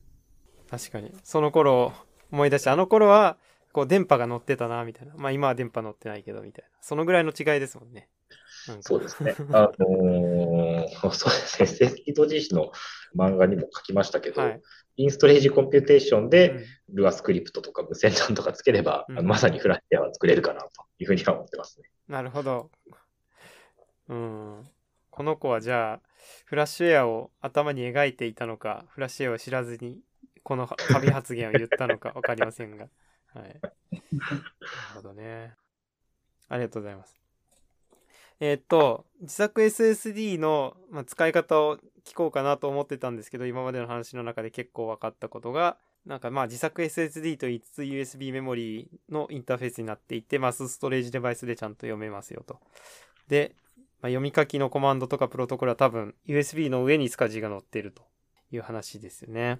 確かに。その頃、思い出して、あの頃は、こう、電波が乗ってたな、みたいな。まあ、今は電波乗ってないけど、みたいな。そのぐらいの違いですもんね。そうですね。あのー そうですね、SSD 同人誌の漫画にも書きましたけど、はい。インストレージコンピューテーションうで、ん Lua スクリプトとか無線 LAN とかつければ、うんあのまさにフラッシュエアは作れるかなというふうには思ってますね。なるほど。うん。この子はじゃあ、 FlashAir を頭に描いていたのか、フラッシュエアを知らずに、この神発言を言ったのかわかりませんが。はい。なるほどね。ありがとうございます。えーっと、自作 SSD の、まあ、使い方を聞こうかなと思ってたんですけど、今までの話の中で結構分かったことが、なんかまあ自作 SSD と言いつつ USB メモリーのインターフェースになっていて、マスストレージデバイスでちゃんと読めますよと。で、まあ、読み書きのコマンドとかプロトコルは多分 USB の上にスカジが載っているという話ですよね。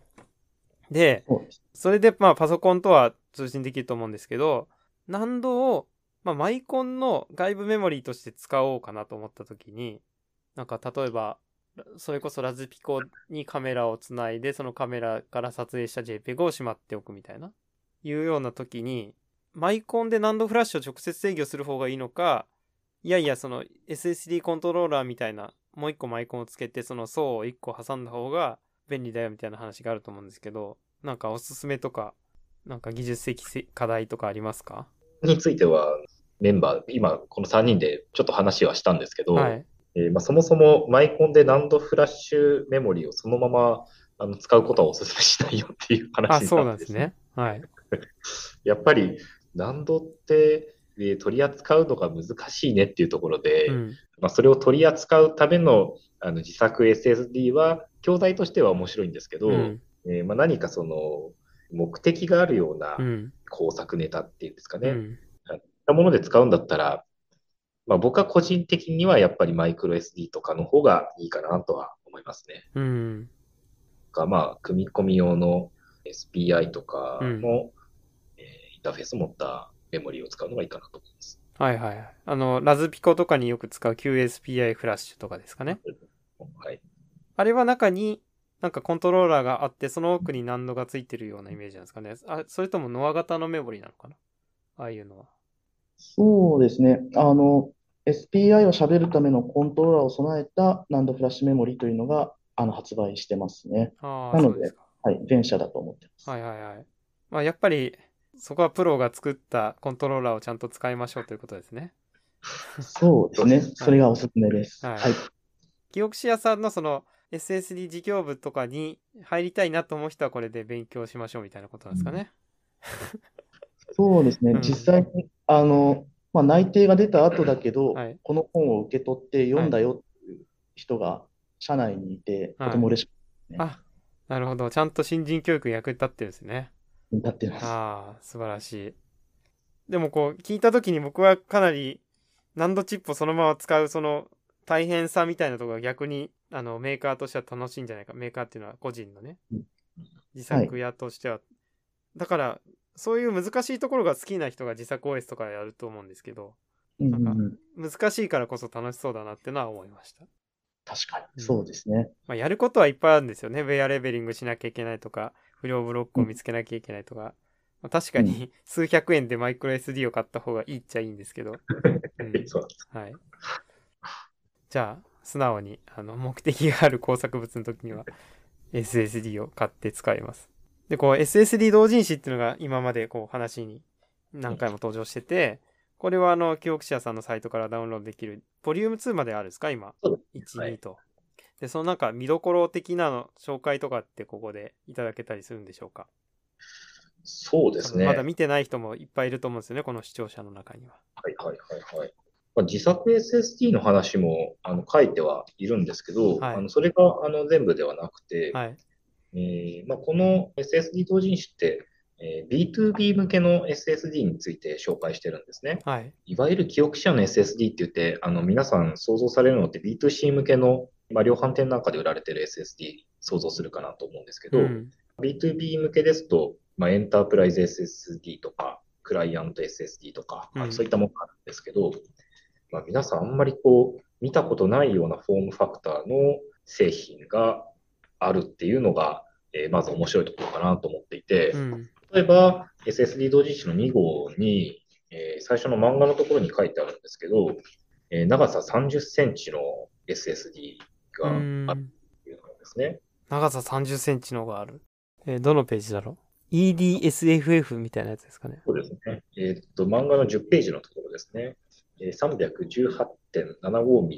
で、それでまあパソコンとは通信できると思うんですけど、難度を、まあ、マイコンの外部メモリーとして使おうかなと思った時に、なんか例えば、それこそラズピコにカメラをつないで、そのカメラから撮影した JPEG をしまっておくみたいな、いうような時に、マイコンで何度フラッシュを直接制御する方がいいのか、いやいや、その SSD コントローラーみたいな、もう一個マイコンをつけて、その層を一個挟んだ方が便利だよみたいな話があると思うんですけど、なんかおすすめとか、なんか技術的課題とかありますか？については、メンバー、今この3人でちょっと話はしたんですけど、はい。えーまあ、そもそもマイコンで何度フラッシュメモリーをそのままあの使うことはお勧めしないよっていう話あ、にそうななんですね。はい。やっぱり何度って、えー取り扱うのが難しいねっていうところで、うん。まあ、それを取り扱うためのあの自作 SSD は教材としては面白いんですけど、うん。えーまあ、何かその目的があるようなうん。工作ネタっていうんですかね、うん。たもので使うんだったら、まあ、僕は個人的にはやっぱりマイクロ SD とかの方がいいかなとは思いますね。うん。がまあ、組み込み用の SPI とかの、うんえーインターフェースを持ったメモリーを使うのがいいかなと思います。はいはいはい。あの、ラズピコとかによく使う QSPI フラッシュとかですかね。はい。あれは中に、なんかコントローラーがあって、その奥に難度がついてるようなイメージなんですかね。あ、それともノア型のメモリなのかな？ああいうのは。そうですね。あの、SPI を喋るためのコントローラーを備えたナンドフラッシュメモリというのが、あの、発売してますね。ああ、なのでそうですか。はい。前者だと思ってます。はいはいはい。まあやっぱり、そこはプロが作ったコントローラーをちゃんと使いましょうということですね。そうですね。それがおすすめです。はいはい。キオクシアさんのその SSD 事業部とかに入りたいなと思う人はこれで勉強しましょうみたいなことなんですかね。そうですねうん。実際に、あの、まあ、内定が出た後だけど、はいこの本を受け取って読んだよっていう人が社内にいて、はいとても嬉しくあ、なるほど。ちゃんと新人教育に役に立ってるんですね。なってます。ああ、素晴らしい。でもこう、聞いたときに僕はかなり、難度チップをそのまま使うその大変さみたいなところが逆に、あの、メーカーとしては楽しいんじゃないか。メーカーっていうのは個人のねうん、自作屋としては。だから、そういう難しいところが好きな人が自作 OS とかやると思うんですけど、なんうん難しいからこそ楽しそうだなってのは思いました。確かうんに、そうですね。まあ、やることはいっぱいあるんですよね。ウェアレベリングしなきゃいけないとか、不良ブロックを見つけなきゃいけないとか。まあ、確かに 数百円でマイクロ SD を買った方がいいっちゃいいんですけど。うん。はい。じゃあ、素直にあの目的がある工作物の時には SSD を買って使います。で、こう SSD 同人誌っていうのが今までこう話に何回も登場してて、これはあの、記憶者さんのサイトからダウンロードできる、ボリューム2まであるんですか？今。そう1、はい2と。で、そのなんか見どころ的なの紹介とかってここでいただけたりするんでしょうか？そうですね。まだ見てない人もいっぱいいると思うんですよね、この視聴者の中には。はいはいはいはい。まあ、自作 SSD の話もあの書いてはいるんですけど、はいあのそれがあの全部ではなくて、はい。えーまあ、この SSD 同人誌って、えー B2B 向けの SSD について紹介してるんですね。はい。いわゆる記憶者の SSD って言って、あの皆さん想像されるのって B2C 向けの、まあ、量販店なんかで売られてる SSD 想像するかなと思うんですけど、うん B2B 向けですと、まあ、エンタープライズ SSD とか、クライアント SSD とか、あうんのそういったものがあるんですけど、まあ、皆さんあんまりこう、見たことないようなフォームファクターの製品があるっていうのが、えーまず面白いところかなと思っていて、うん。例えば SSD 同人誌の2号に、えー最初の漫画のところに書いてあるんですけど、えー長さ30センチの SSD がうんあるっていうのですね。長さ30センチのがある。えーどのページだろう ?EDSFF みたいなやつですかね。そうですね。えーっと、漫画の10ページのところですね。えー 318.75mm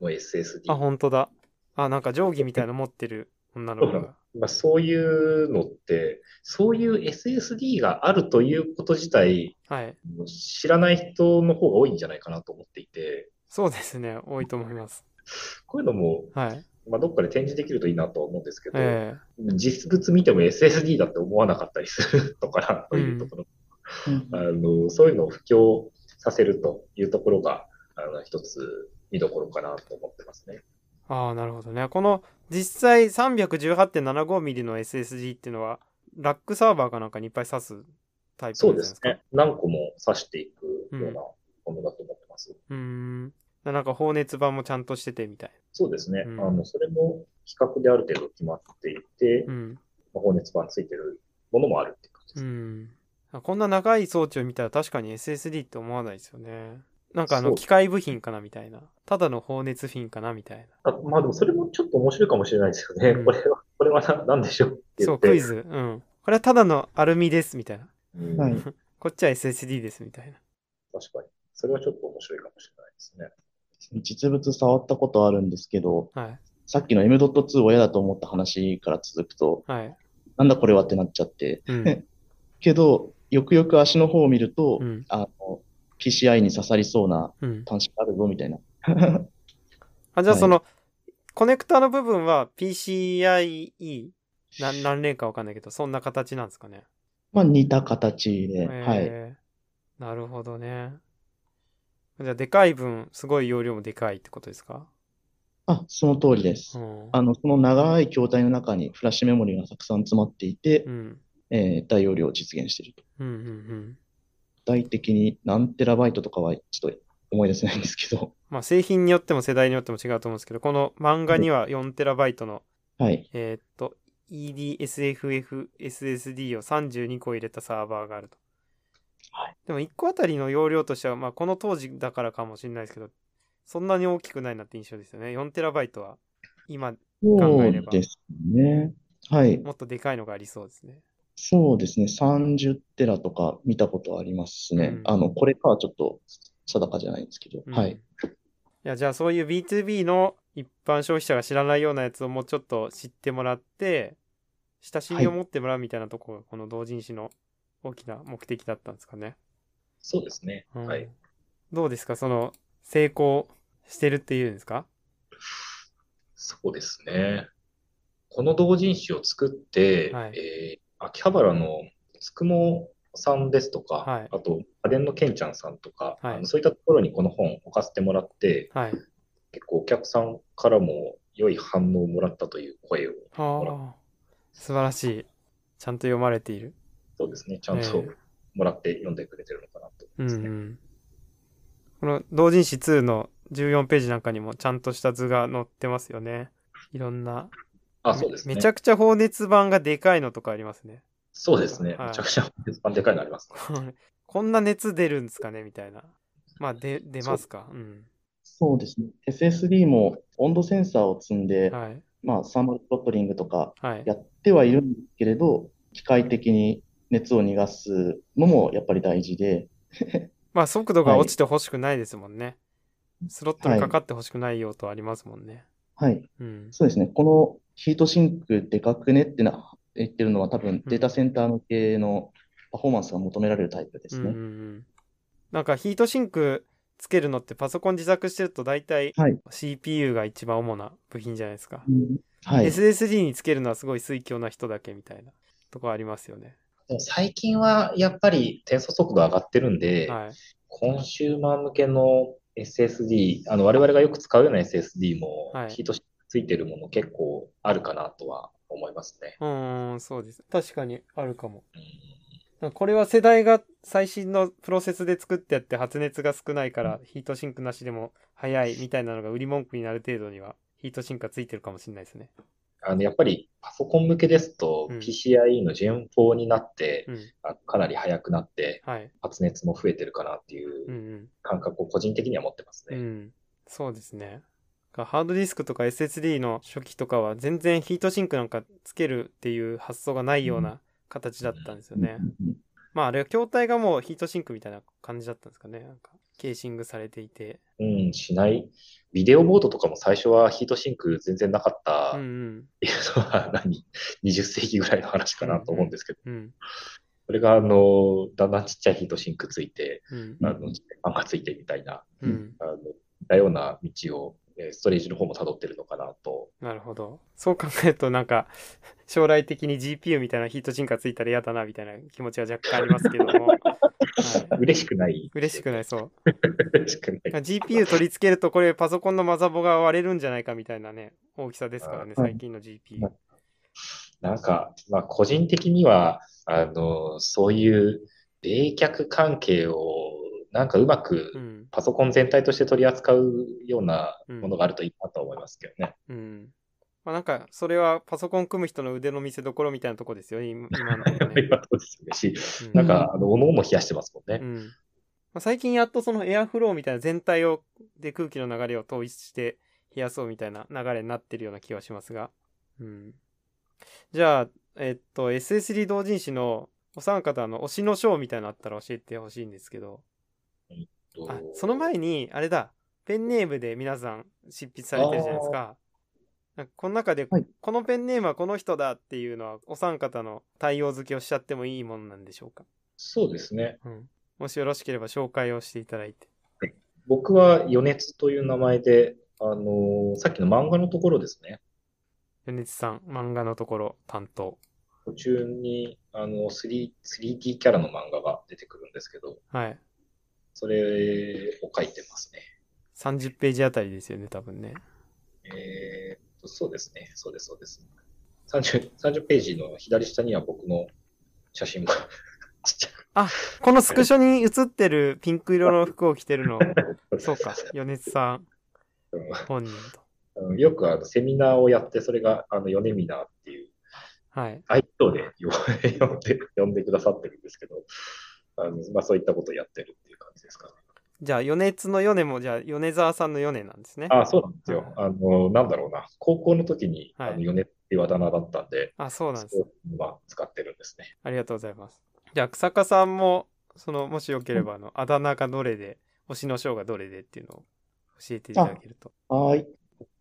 の SSD。あ、本当だ。あ、なんか定規みたいなの持ってる女の子が。まあ、そういうのって、そういう SSD があるということ自体、はい。知らない人の方が多いんじゃないかなと思っていて、そうですね。多いと思います。こういうのも、はい。まあ、どっかで展示できるといいなとは思うんですけど、え実物見ても SSD だって思わなかったりするのかなというところ、うんあの、そういうのを布教させるというところが、あの、一つ見どころかなと思ってますね。ー、ああ、なるほどね。この実際 318.75mm の SSD っていうのは、ラックサーバーかなんかにいっぱい挿すタイプそうのやつか？ですね。何個も挿していくようなものだと思ってます。うーん。なんか放熱板もちゃんとしててみたいそうですね。うんあの、それも企画である程度決まっていて、な。うん。まあ放熱板ついてるものもあるっていう感じでうす。ん。あこんな長い装置を見たら確かに SSD って思わないですよね。なんかあの機械部品かなみたいな。ただの放熱品かなみたいな。あまあでもそれもちょっと面白いかもしれないですよね。うんこれは、これはな何でしょうって言そう。クイズ。うん。これはただのアルミですみたいな。うんはい こっちは SSD ですみたいな。確かに。それはちょっと面白いかもしれないですね。実物触ったことあるんですけど、はい。さっきの M.2 を嫌だと思った話から続くと、はい。なんだこれはってなっちゃって、うん。けど、よくよく足の方を見ると、うん。あの、PCI に刺さりそうなうん。端子があるぞみたいな。あ、じゃあはいその、コネクタの部分は PCIe 何何連かわかんないけど、そんな形なんですかね。まあ似た形で、はい。えーなるほどね。じゃあ、でかい分、すごい容量もでかいってことですか？あ、その通りですう。ん。あの、その長い筐体の中にフラッシュメモリがたくさん詰まっていてう、ん。えー大容量を実現していると。うん。うん。具体的に何テラバイトとかはちょっと思い出せないんですけど、まあ、製品によっても世代によっても違うと思うんですけど、この漫画には 4TB の、はい。えーっと、EDSFF SSD を32個入れたサーバーがあると。はいでも1個あたりの容量としては、まあ、この当時だからかもしれないですけど、そんなに大きくないなって印象ですよね。4TB は今考そえればうですね。はい。もっとでかいのがありそうですね。そうですね。30テラとか見たことありますね。うんあの、これかはちょっと定かじゃないんですけど、うんはい。いや、じゃあそういう B2B の一般消費者が知らないようなやつをもうちょっと知ってもらって、親しみを持ってもらうみたいなところが、この同人誌の大きな目的だったんですかね。そうですね。うんはい。どうですか？その、成功してるっていうんですか？そうですね。この同人誌を作って、はいえー秋葉原のつくもさんですとか、はいあと家電のけんちゃんさんとか、はいあのそういったところにこの本を置かせてもらって、はい。結構お客さんからも良い反応をもらったという声を、はあ。素晴らしい。ちゃんと読まれている。そうですね、ちゃんとええもらって読んでくれてるのかなとうん思いますね。うん。この同人誌2の14ページなんかにもちゃんとした図が載ってますよね。いろんな。あ、そうですね。めちゃくちゃ放熱板がでかいのとかありますね。そうですね。はいめちゃくちゃ鉄板でかいのありますね。こんな熱出るんですかね？みたいな。まあ、で、出ますか？うん。そうですね。SSD も温度センサーを積んで、はい。まあ、サーマルプロットリングとかはい。やってはいるんですけれど、機械的に熱を逃がすのもやっぱり大事で、まあ、速度が落ちてほしくないですもんね。スロットにはいかかってほしくない用途ありますもんね。はい。うん。そうですね。このヒートシンクでかくねってな言ってるのは多分データセンター向けのパフォーマンスが求められるタイプですね。うんうんうん。なんかヒートシンクつけるのってパソコン自作してると大体はい。CPU が一番主な部品じゃないですか。うんはい。SSD につけるのはすごい推強な人だけみたいなとこありますよね。最近はやっぱり転送速度上がってるんで、はい。コンシューマー向けの SSD、あの我々がよく使うような SSD もはいヒートシンクついてるもの結構あるかなとは思いますね。うーん、そうです。確かにあるかも。これは世代が最新のプロセスで作ってやって発熱が少ないからヒートシンクなしでも早いみたいなのが売り文句になる程度にはヒートシンクがついてるかもしれないですね。あのやっぱりパソコン向けですとうん PCIe の Gen 4になって、うん。あかなり速くなってはい。発熱も増えてるかなっていう感覚を個人的には持ってますね。うん。そうですね。ハードディスクとか SSD の初期とかは全然ヒートシンクなんかつけるっていう発想がないような形だったんですよね。うんまああれは筐体がもうヒートシンクみたいな感じだったんですかね。なんかケーシングされていて。うん、しない。ビデオボードとかも最初はヒートシンク全然なかったっうんうん。ていうのは何 ?20 世紀ぐらいの話かなと思うんですけど、うん。それがあの、だんだんちっちゃいヒートシンクついて、うん。あの、ファンがついてみたいな、うん。あの、似たような道を、えーストレージの方も辿ってるのかなと。なるほど。そう考えるとなんか 将来的に GPU みたいなヒートシンクがついたら嫌だなみたいな気持ちは若干ありますけども。はい、嬉しくない。嬉しくない、そう。嬉しくない。GPU 取り付けるとこれパソコンのマザボが割れるんじゃないかみたいなね、大きさですからね、はい最近の GPU。なんか、まあ、個人的には、あの、そういう冷却関係を、なんかうまくうん。パソコン全体として取り扱うようなものがあるといいなと思いますけどね。うん。まあなんか、それはパソコン組む人の腕の見せ所みたいなとこですよね、今今のね。今そうですよねし、うんなんか、あの、おのおの冷やしてますもんね。うんまあ、最近やっとそのエアフローみたいな全体をで空気の流れを統一して冷やそうみたいな流れになってるような気はしますが。うん。じゃあ、えっと、SSD 同人誌のお三方の推しの章みたいなのあったら教えてほしいんですけど。あ、その前に、あれだ、ペンネームで皆さん執筆されてるじゃないですか。なんかこの中で、はいこのペンネームはこの人だっていうのは、お三方の対応付けをしちゃってもいいものなんでしょうか？そうですね。うん。もしよろしければ紹介をしていただいて。僕は余熱という名前で、あのさっきの漫画のところですね。米津さん、漫画のところ担当。途中に、あの、3、3D キャラの漫画が出てくるんですけど、はい。それを書いてますね。30ページあたりですよね、多分ね。えーっと、そうですね。そうです、そうです。30、30ページの左下には僕の写真もちっちゃく。このスクショに写ってるピンク色の服を着てるの、そうか、米津さん本人と。うんよくあのセミナーをやって、それがあの、ヨネミナーっていう、はい。愛称で呼呼んで、呼んでくださってるんですけど、あのまあ、そういったことをやってるっていう感じですかね。じゃあ、米津の米も、じゃあ、米沢さんの米なんですね。あそうなんですよ。あの、なんだろうな。高校の時に、はいあの、ヨネっていうあだ名だったんで、あ、そうなんです。そう今使ってるんですね。ありがとうございます。じゃあ、草加さんも、その、もしよければ、あの、あだ名がどれで推しの章がどれでっていうのを教えていただけると。はい。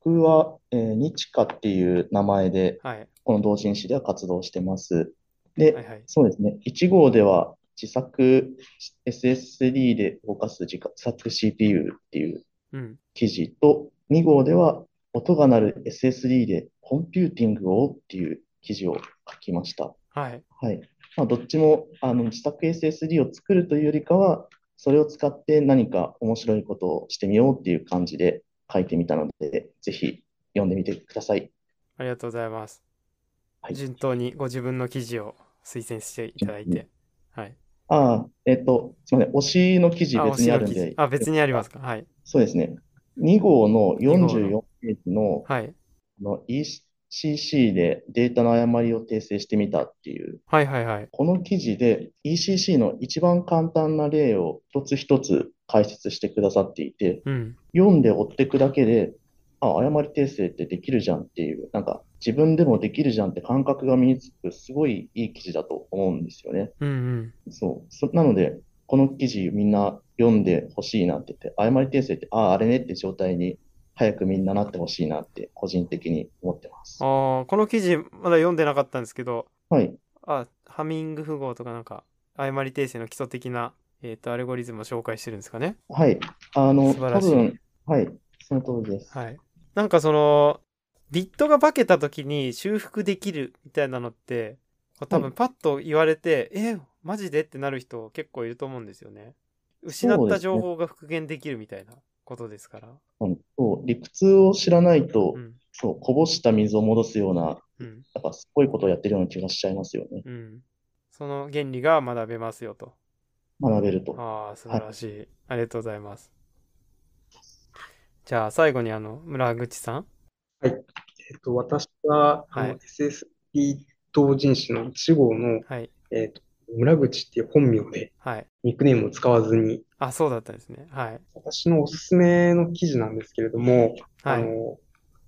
僕は、えー、日華っていう名前で、はい。この同人誌では活動してます。で、はいはい。そうですね。1号では自作 SSD で動かす自作 CPU っていううん。記事と、2号では音が鳴る SSD でコンピューティングをっていう記事を書きました。はい。はい。まあ、どっちもあの自作 SSD を作るというよりかは、それを使って何か面白いことをしてみようっていう感じで書いてみたので、ぜひ読んでみてください。ありがとうございます。はい順当にご自分の記事を推薦していただいて。はい。ああ、えっと、すみません。推しの記事あ、別にあるんで、推しの記事あ、別にありますか？はい。そうですね。2号の二号の44ページのはい。あの ECC でデータの誤りを訂正してみたっていう、はいはいはい。この記事で ECC の一番簡単な例を一つ一つ解説してくださっていて、うん。読んで追っていくだけで、あ、誤り訂正ってできるじゃんっていう、なんか自分でもできるじゃんって感覚が身につく、すごいいい記事だと思うんですよね。うんうん。そう。そなので、この記事みんな読んでほしいなって言って、誤り訂正って、ああ、あれねって状態に早くみんななってほしいなって個人的に思ってます。ああ、この記事まだ読んでなかったんですけど、はい。あ、ハミング符号とかなんか、誤り訂正の基礎的な、えっと、アルゴリズムを紹介してるんですかね。はい。あの、多分、はい。その通りです。はい。なんかその、ビットが化けた時に修復できるみたいなのって、多分パッと言われて、え、マジでってなる人結構いると思うんですよね。失った情報が復元できるみたいなことですから。うんそう理屈を知らないと、うん。そう、こぼした水を戻すような、うん。なんかすごいことをやってるような気がしちゃいますよね。うん。その原理が学べますよと。学べると。ああ、素晴らしい。ありがとうございます。じゃあ最後にあの、村口さん。えっと、私は、はい SSD 同人誌の1号の、はい。えっと、村口っていう本名ではい。ニックネームを使わずに、あ、そうだったんですね。はい。私のおすすめの記事なんですけれども、はい。あの、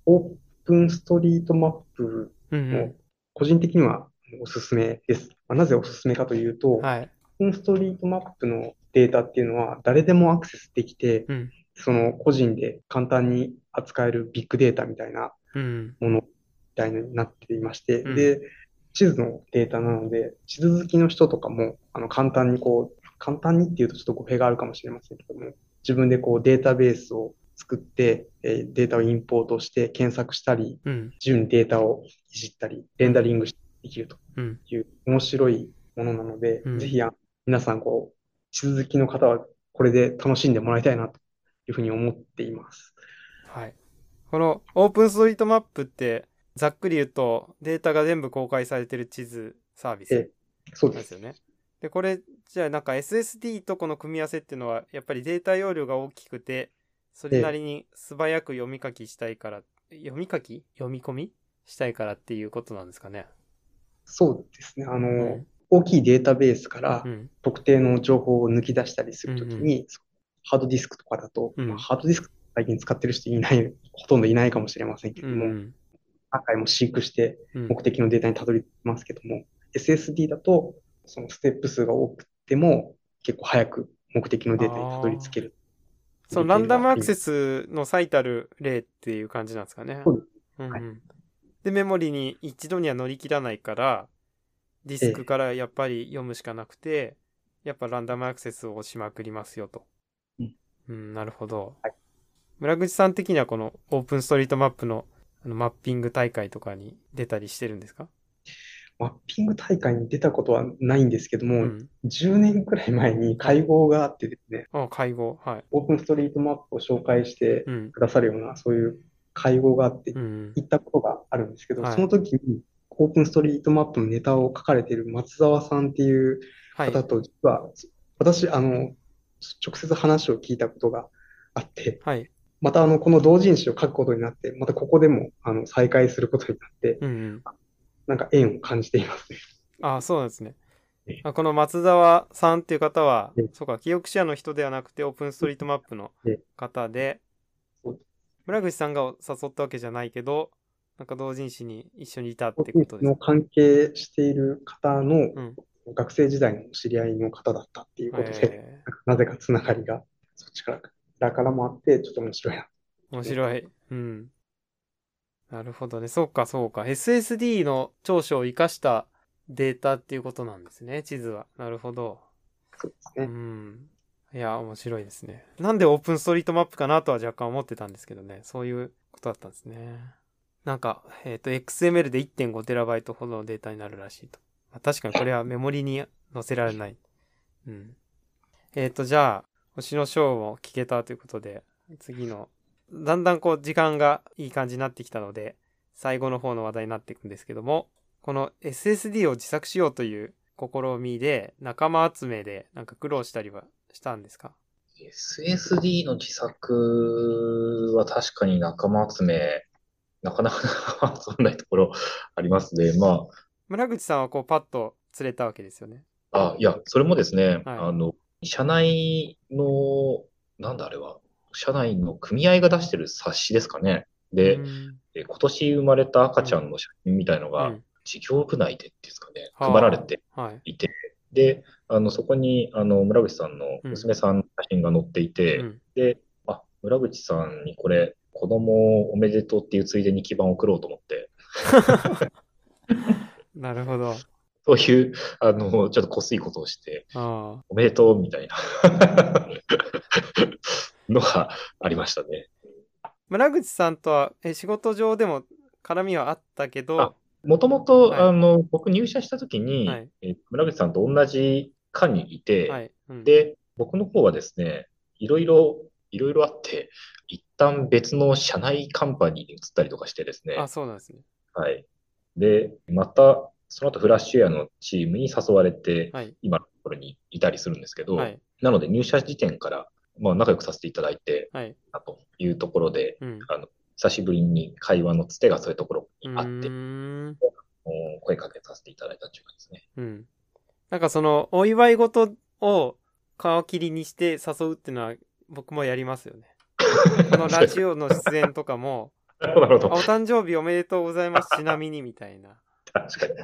オープンストリートマップの個人的にはおすすめです。まあなぜおすすめかというと、ん。はい。オープンストリートマップのデータっていうのは誰でもアクセスできて、うん。その個人で簡単に扱えるビッグデータみたいなうん。ものみたいになっていまして、うんで、地図のデータなので、地図好きの人とかも、あの、簡単にこう、簡単にっていうとちょっと語弊があるかもしれませんけども、自分でこうデータベースを作って、えーデータをインポートして検索したり、うん。自由にデータをいじったり、レンダリングできるとうん。いう面白いものなので、うんぜひあ皆さんこう、地図好きの方はこれで楽しんでもらいたいなというふうに思っています。はい。このオープンストリートマップって、ざっくり言うとデータが全部公開されてる地図サービスえそうです。なんですよね。で、これ、じゃあなんか SSD とこの組み合わせっていうのは、やっぱりデータ容量が大きくて、それなりに素早く読み書きしたいから、読み書き？読み込みしたいからっていうことなんですかね。そうですね。あの、うん。大きいデータベースからうん。特定の情報を抜き出したりするときうんに、ハードディスクとかだと、うんまあハードディスク最近使ってる人いない、ほとんどいないかもしれませんけども、うん。何回も飼育してうん。目的のデータにたどりますけども、SSD だと、そのステップ数が多くても、結構早く目的のデータにたどり着ける。そのランダムアクセスの最たる例っていう感じなんですかね。はいで、メモリに一度には乗り切らないから、ディスクからやっぱり読むしかなくて、やっぱランダムアクセスをしまくりますよと。うん。うん、なるほど。はい村口さん的にはこのオープンストリートマップのあのマッピング大会とかに出たりしてるんですか？マッピング大会に出たことはないんですけども、うん。10年くらい前に会合があってですね、あ、会合。はい。オープンストリートマップを紹介してうん。くださるような、そういう会合があってう、ん。行ったことがあるんですけど、はいその時にオープンストリートマップのネタを書かれている松沢さんっていうはい。方と、実は私、あの、直接話を聞いたことがあって、はい。またあの、この同人誌を書くことになって、またここでもあの再会することになって、うんうん。なんか縁を感じていますね。あ、そうなんですねええ。あこの松沢さんっていう方はええ、そうか、記憶者の人ではなくて、オープンストリートマップのええ方で村口さんが誘ったわけじゃないけど、なんか同人誌に一緒にいたって同ことです関係している方のうん。学生時代の知り合いの方だったっていうことで、えなぜかつながりがそっちからからもあって、ちょっと面白いな。面白い。うん。なるほどね。そうか、そうか。SSD の長所を活かしたデータっていうことなんですね、地図は。なるほど。うそうですね。ん。いや、面白いですね。なんでオープンストリートマップかなとは若干思ってたんですけどね。そういうことだったんですね。なんか、えっ、と、XML で 1.5TB ほどのデータになるらしいと。まあ確かにこれはメモリに載せられない。うん。えっ、と、じゃあ、星のショーも聞けたということで、次の、だんだんこう時間がいい感じになってきたので、最後の方の話題になっていくんですけども、この SSD を自作しようという試みで、仲間集めでなんか苦労したりはしたんですか？SSD の自作は確かに仲間集め、なかなか集まらないところ ありますね。ま村口さんはこうパッと釣れたわけですよね。あ、あ、いや、それもですね、はいあの、社内の、なんだあれは、社内の組合が出してる冊子ですかね。で、うん。え今年生まれた赤ちゃんの写真みたいのがうん、事業部内でっていうんですかね、はあ。配られてはい。いて、で、あの、そこに、あの、村口さんの娘さんの写真が載っていて、うん。で、あ、村口さんにこれ、子供おめでとうっていうついでに基盤を送ろうと思って、なるほど。そういう、あの、ちょっとこすいことをして、あおめでとうみたいな のがありましたね。あ。村口さんとはえ仕事上でも絡みはあったけどあ、もともと、はいあの、僕入社した時に、はいえ村口さんと同じ課にいて、はい。うん、で、僕の方はですね、いろいろ、いろいろあって、一旦別の社内カンパニーに移ったりとかしてですね、あ、そうなんですね。はい。で、また、その後フラッシュエアのチームに誘われて、はい。今のところにいたりするんですけど、はい。なので入社時点から、まあ、仲良くさせていただいて、はい。なというところで、うん。久しぶりに会話のつてがそういうところにあって、声かけさせていただいたっていうですね。うん。なんかその、お祝い事を皮切りにして誘うっていうのは僕もやりますよね。このラジオの出演とかも。お誕生日おめでとうございます。ちなみにみたいな。確かに。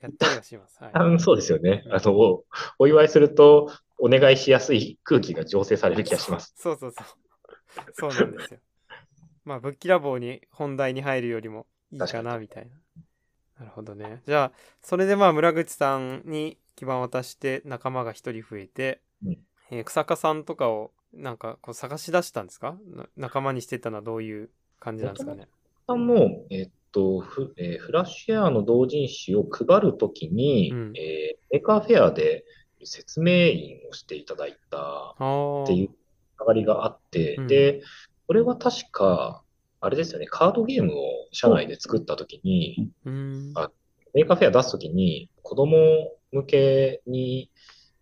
やったりはします。はい。あのそうですよね。あの、おお祝いすると、お願いしやすい空気が醸成される気がします。そうそうそう。そうなんですよ。まあ、ぶっきらぼうに本題に入るよりもいいかな、みたいな。なるほどね。じゃあ、それでまあ、村口さんに基板を渡して仲間が一人増えて、うんえー草加さんとかをなんかこう探し出したんですか？な仲間にしてたのはどういう感じなんですかね？さんも、えっと、フえーフラッシュエアの同人誌を配るときに、うんえー Maker Faire で説明員をしていただいた。っていう上がりがあって、うんで、これは確か、あれですよね、カードゲームを社内で作ったときに、う。ん。あ Maker Faire 出すときに、子供向けに、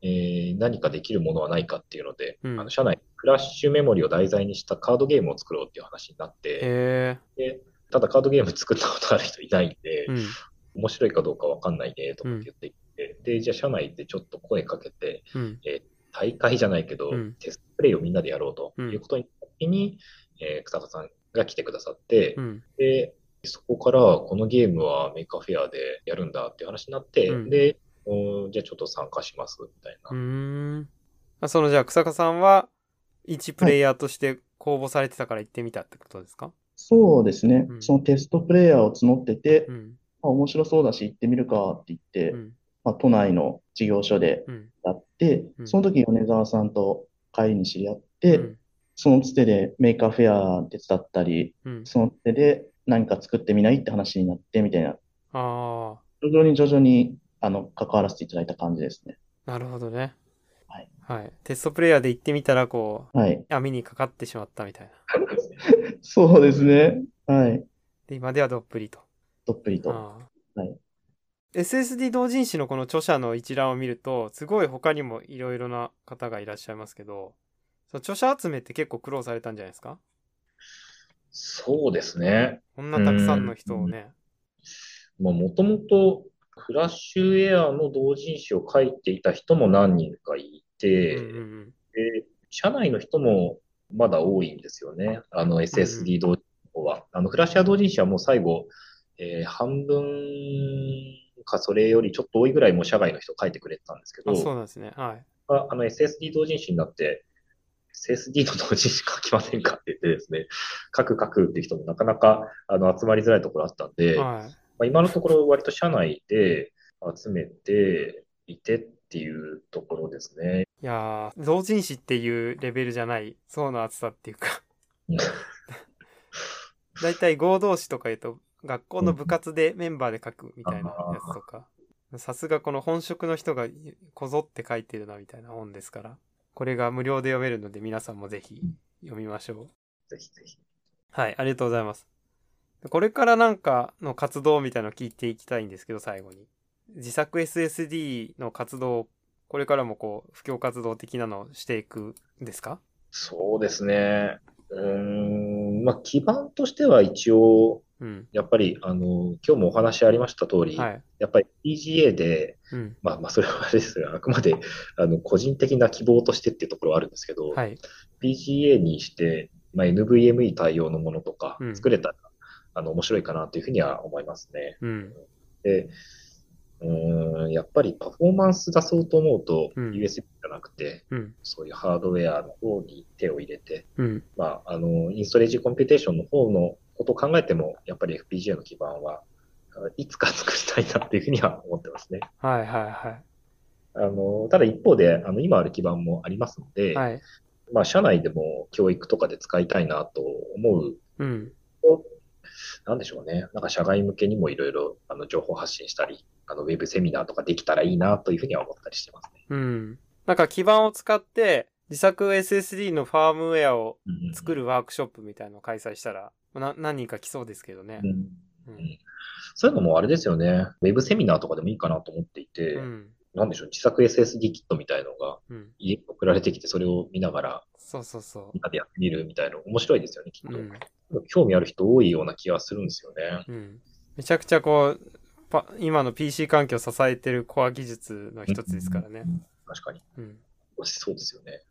えー何かできるものはないかっていうので、うんあの社内、フラッシュメモリを題材にしたカードゲームを作ろうっていう話になって、へでただカードゲーム作ったことある人いないんでえ。、うん。面白いかどうかわかんないねと思って言っていて、で、じゃあ社内でちょっと声かけて、うん。大会じゃないけど、うんテストプレイをみんなでやろうということになった時に、えー草加さんが来てくださって、うん。で、で、そこからこのゲームは Maker Faire でやるんだっていう話になって、うんで、おじゃあちょっと参加しますみたいな。うーん。あそのじゃあ草加さんは一プレイヤーとして公募されてたから行ってみたってことですか、そうですねう。んそのテストプレイヤーを募ってて、うん。まあ、面白そうだし行ってみるかって言って、うん。まあ、都内の事業所でうん。やってう、んその時米沢さんと帰りに知り合って、うんそのつてで Maker Faire 手伝ったり、うん。そのつてで何か作ってみないって話になってみたいな、あ徐々に徐々にあの関わらせていただいた感じですね。あ、なるほどね。はい。はい。テストプレイヤーで行ってみたら、こう、はい。網にかかってしまったみたいな。そうですね。はい。で、今ではどっぷりと。どっぷりと。はい。SSD 同人誌のこの著者の一覧を見ると、すごい他にもいろいろな方がいらっしゃいますけど、その著者集めって結構苦労されたんじゃないですか？そうですね。こんなたくさんの人をね。まあ、もともとフラッシュエアの同人誌を書いていた人も何人かいて、うんうんで、社内の人もまだ多いんですよね。あの SSD 同人誌は。あのフラッシュエア同人誌はもう最後、えー半分かそれよりちょっと多いぐらいもう社外の人書いてくれてたんですけうん。あ、そうど、なんですね。はい。ああの SSD 同人誌になって、SSD の同時しか書きませんかって言ってですね、書く書くって人もなかなかあの集まりづらいところあったんで、まはい。あ、今のところ割と社内で集めていてっていうところですね。いやー、同人誌っていうレベルじゃない層の厚さっていうかうん、だいたい合同誌とか言うと、学校の部活でメンバーで書くみたいなやつとか、さすがこの本職の人がこぞって書いてるなみたいな本ですから、これが無料で読めるので皆さんもぜひ読みましょう。ぜひぜひ。はい、ありがとうございます。これからなんかの活動みたいなの聞いていきたいんですけど、最後に。自作 SSD の活動、これからもこう、布教活動的なのをしていくんですか？そうですね。うーん、まあ、基盤としては一応、うん。やっぱり、あの、今日もお話ありました通り、はい。やっぱり PGA で、うん。まあまあ、それはあれですよ。あくまで、あの、個人的な希望としてっていうところはあるんですけど、はい。PGA にして、まあ、NVMe 対応のものとかうん作れたら、あの、面白いかなというふうには思いますね。うん。で、うーん、やっぱりパフォーマンス出そうと思うと、うん USB じゃなくて、うん。そういうハードウェアの方に手を入れて、うん。まあ、あの、インストレージコンピューテーションの方のことを考えても、やっぱり FPGA の基盤は、あいつか作りたいなっていうふうには思ってますね。はいはいはあの、ただ一方で、あの、今ある基板もありますので、い。はい。まあ、社内でも教育とかで使いたいなと思ううん。と、なんでしょうね。なんか社外向けにもいろいろ、あの、情報発信したり、あの、ウェブセミナーとかできたらいいなというふうには思ったりしてますね。うん。なんか基盤を使って、自作 SSD のファームウェアをうん作るワークショップみたいなのを開催したら、な何人か来そうですけどねう。んうん。そういうのもあれですよね。ウェブセミナーとかでもいいかなと思っていて、うん。なんでしょう、自作 SSD キットみたいのが、家に送られてきて、それを見ながら、そうそうそう。みんなでやってみるみたいな、面白いですよね、きっと。うん、興味ある人多いような気がするんですよね。うん、めちゃくちゃこう、パ今の PC 環境を支えてるコア技術の一つですからね。うん、確かに。うん、そうですよね。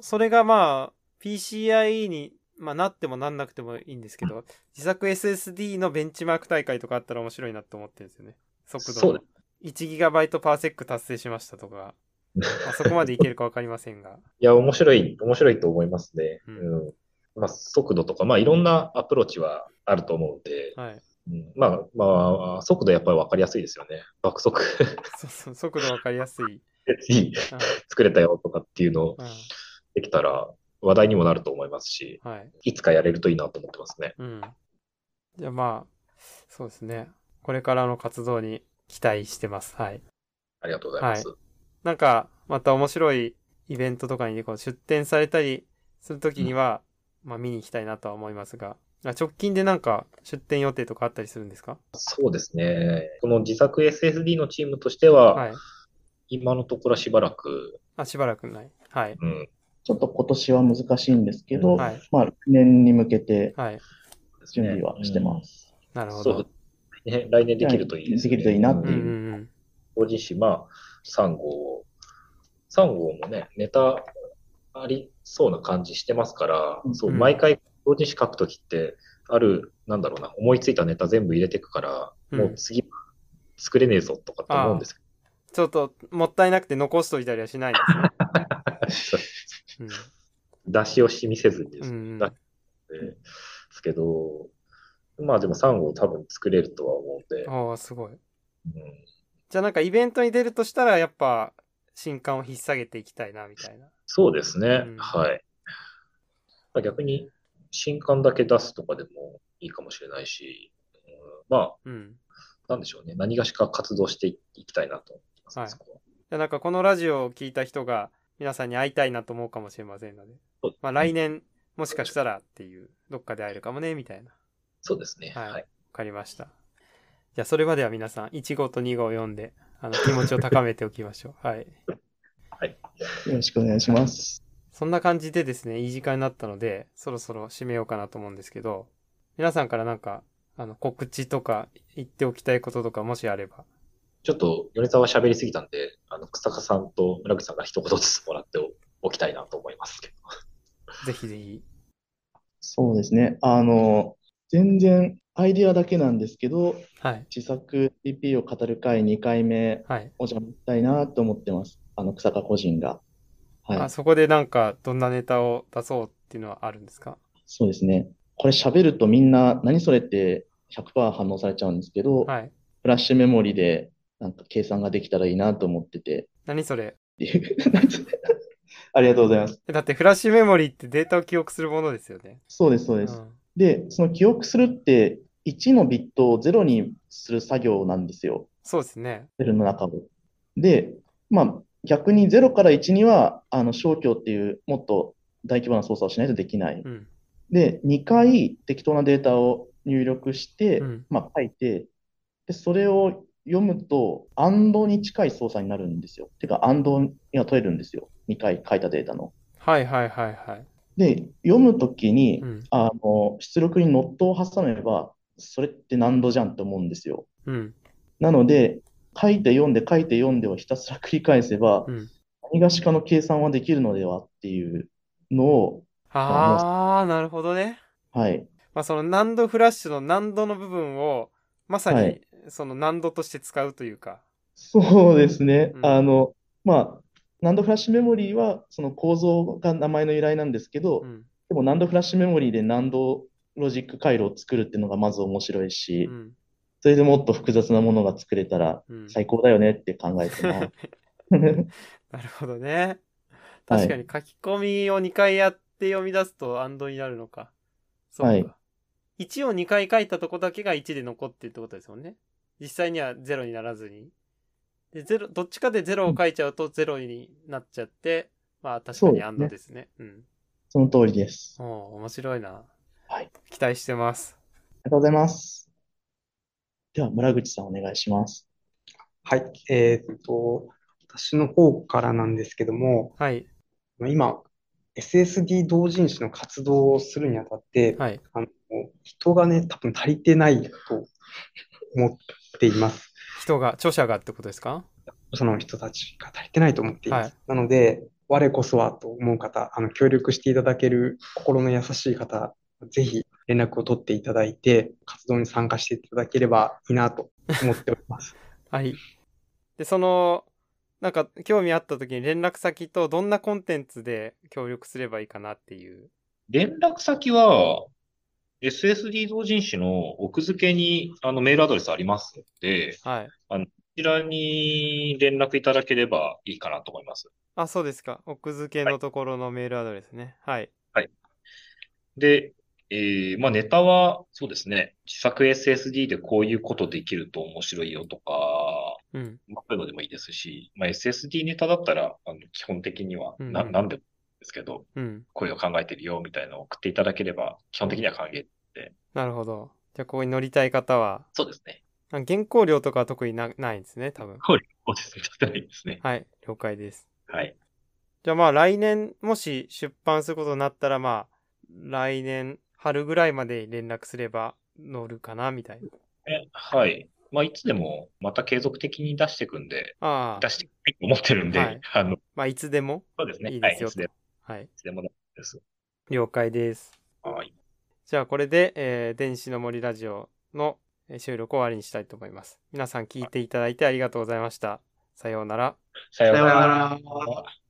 それがまあ、PCIe に、まあ、なってもなんなくてもいいんですけど、自作 SSD のベンチマーク大会とかあったら面白いなと思ってるんですよね。速度そうです 1GB パーセック達成しましたとか、まあ、そこまでいけるか分かりませんが。いや、面白い、面白いと思いますね。うん、うん、まあ、速度とか、まあ、いろんなアプローチはあると思うんで、はいうん、まあ、まあ、速度やっぱり分かりやすいですよね。爆速そうそう、速度分かりやすい。いい、作れたよとかっていうのをできたら話題にもなると思いますし、はい、いつかやれるといいなと思ってますね。うん、じゃあまあ、そうですね。これからの活動に期待してます。はい。ありがとうございます。なんか、また面白いイベントとかにこう出展されたりするときには、まあ見に行きたいなとは思いますが、あ直近でなんか出展予定とかあったりするんですか？そうですね。この自作 SSD のチームとしては、はい。今のところはしばらく、あ、しばらくない。はい。うん、ちょっと今年は難しいんですけど、はい。まあ、来年に向けて準備はしてます。なるほど。ね、来年できるといいですね。できるといいなってうんういう。んうん。同人誌、まあ、3号、3号もね、ネタありそうな感じしてますから、うんそう、うん毎回同人誌書くときって、ある、なんだろうな、思いついたネタ全部入れていくから、うんもう次は作れねえぞとかって思うんですけちょっともったいなくて残しといたりはしないんですね。ど、出し惜しみせずにですね、うん。ですけど、まあでも3号多分作れるとは思うんで、ああ、すごい。うんじゃあなんかイベントに出るとしたら、やっぱ、新刊を引っ提げていきたいな、みたいな。そうですね、うんはい。まあ逆に、新刊だけ出すとかでもいいかもしれないし、うんまあ、うん。なんでしょうね。何がしか活動していきたいなと思います、はいそこはじゃあなんかこのラジオを聞いた人が皆さんに会いたいなと思うかもしれませんので、まあ来年もしかしたらっていう、どっかで会えるかもね、みたいな。わそうですね。はいはい。かりました。じゃあそれまでは皆さん、1号と2号を読んで、あの気持ちを高めておきましょう。はい。よろしくお願いします。そんな感じでですね、いい時間になったので、そろそろ締めようかなと思うんですけど、皆さんからなんか、あの、告知とか言っておきたいこととかもしあれば。ちょっと、米沢喋りすぎたんで、あの、草加さんと村口さんから一言ずつもらっておきたいなと思いますけど。ぜひぜひ。そうですね。あの、全然アイディアだけなんですけど、はい。自作 TP を語る会2回目はい。お邪魔したいなと思ってます。あの、草加個人が。はいあ、。そこでなんか、どんなネタを出そうっていうのはあるんですか？そうですね。これ喋るとみんな、何それって100%反応されちゃうんですけど、はい。フラッシュメモリでなんか計算ができたらいいなと思ってて、何それ？っていう ありがとうございます。えだってフラッシュメモリーってデータを記憶するものですよね。そうです、そうです。で、その記憶するって、1のビットを0にする作業なんですよ。そうですね。セルの中を。で、まあ、逆に0から1には、あの、消去っていう、もっと大規模な操作をしないとできない。うん。で、2回適当なデータを入力して、うんまあ、書いて、で、それを読むと、AND に近い操作になるんですよ。てか、AND が取れるんですよ。2回書いたデータの。はいはいはいはい。で、読むときにう、ん。あの、出力にノットを挟めば、それって何度じゃんって思うんですよ。うん。なので、書いて読んで書いて読んでをひたすら繰り返せばう、ん。何がしかの計算はできるのではっていうのを、あー、なるほどね。はい、まあその難度フラッシュの難度の部分を、まさにはいその難度として使うというか。そうですね。うんあの、まあ、ナンドフラッシュメモリーはその構造が名前の由来なんですけど、うん。でもナンドフラッシュメモリーで難度ロジック回路を作るっていうのがまず面白いしう、ん。それでもっと複雑なものが作れたらうん。最高だよねって考えてます。なるほどね。確かに書き込みを2回やって読み出すとアンドになるのか。そうか。はい1を2回書いたとこだけが1で残ってるってことですもんね。実際には0にならずに。で、0、どっちかで0を書いちゃうと0になっちゃって、まあ確かにアそうですねンドですね。うん。その通りです。おー面白いな。はい。期待してます。ありがとうございます。では、村口さんお願いします。はい。えーっと、私の方からなんですけども、はい。今、SSD 同人誌の活動をするにあたって、はい。あの、人がね、多分足りてないと思っています。人が、著者がってことですか？その人たちが足りてないと思っています。はいなので、我こそはと思う方、あの、協力していただける心の優しい方、ぜひ連絡を取っていただいて、活動に参加していただければいいなと思っております。はい。で、その、なんか、興味あった時に連絡先とどんなコンテンツで協力すればいいかなっていう。連絡先は、SSD 同人誌の奥付けにあのメールアドレスありますので、はい。こちらに連絡いただければいいかなと思います。あ、そうですか。奥付けのところのメールアドレスね。はい。で、えーまあ、ネタは、そうですね、自作 SSD でこういうことできると面白いよとか、うん。まあ、そういうのでもいいですし、まあ、SSD ネタだったら、あの基本的にはな、うんうんなんでもいいですけど、うん。こういうの考えてるよみたいなのを送っていただければ、基本的には歓迎。なるほど。じゃあ、ここに乗りたい方は、そうですね。あ原稿料とかは特になないんですね、多分。そうですね。ちょっといいですね。はい。了解です。はい。じゃあまあ来年、もし出版することになったらまあ、来年春ぐらいまで連絡すれば乗るかな、みたいな。えはい。まあ、いつでも、また継続的に出していくんで、ああ出、していくと思ってるんで、はいあの、まあいつでもそうですね。いいですよはい。いつでも、はい。いつでもです。了解です。はい。じゃあこれで、えー電子の森ラジオのえー収録を終わりにしたいと思います。皆さん聞いていただいてありがとうございました。さようなら。さようなら。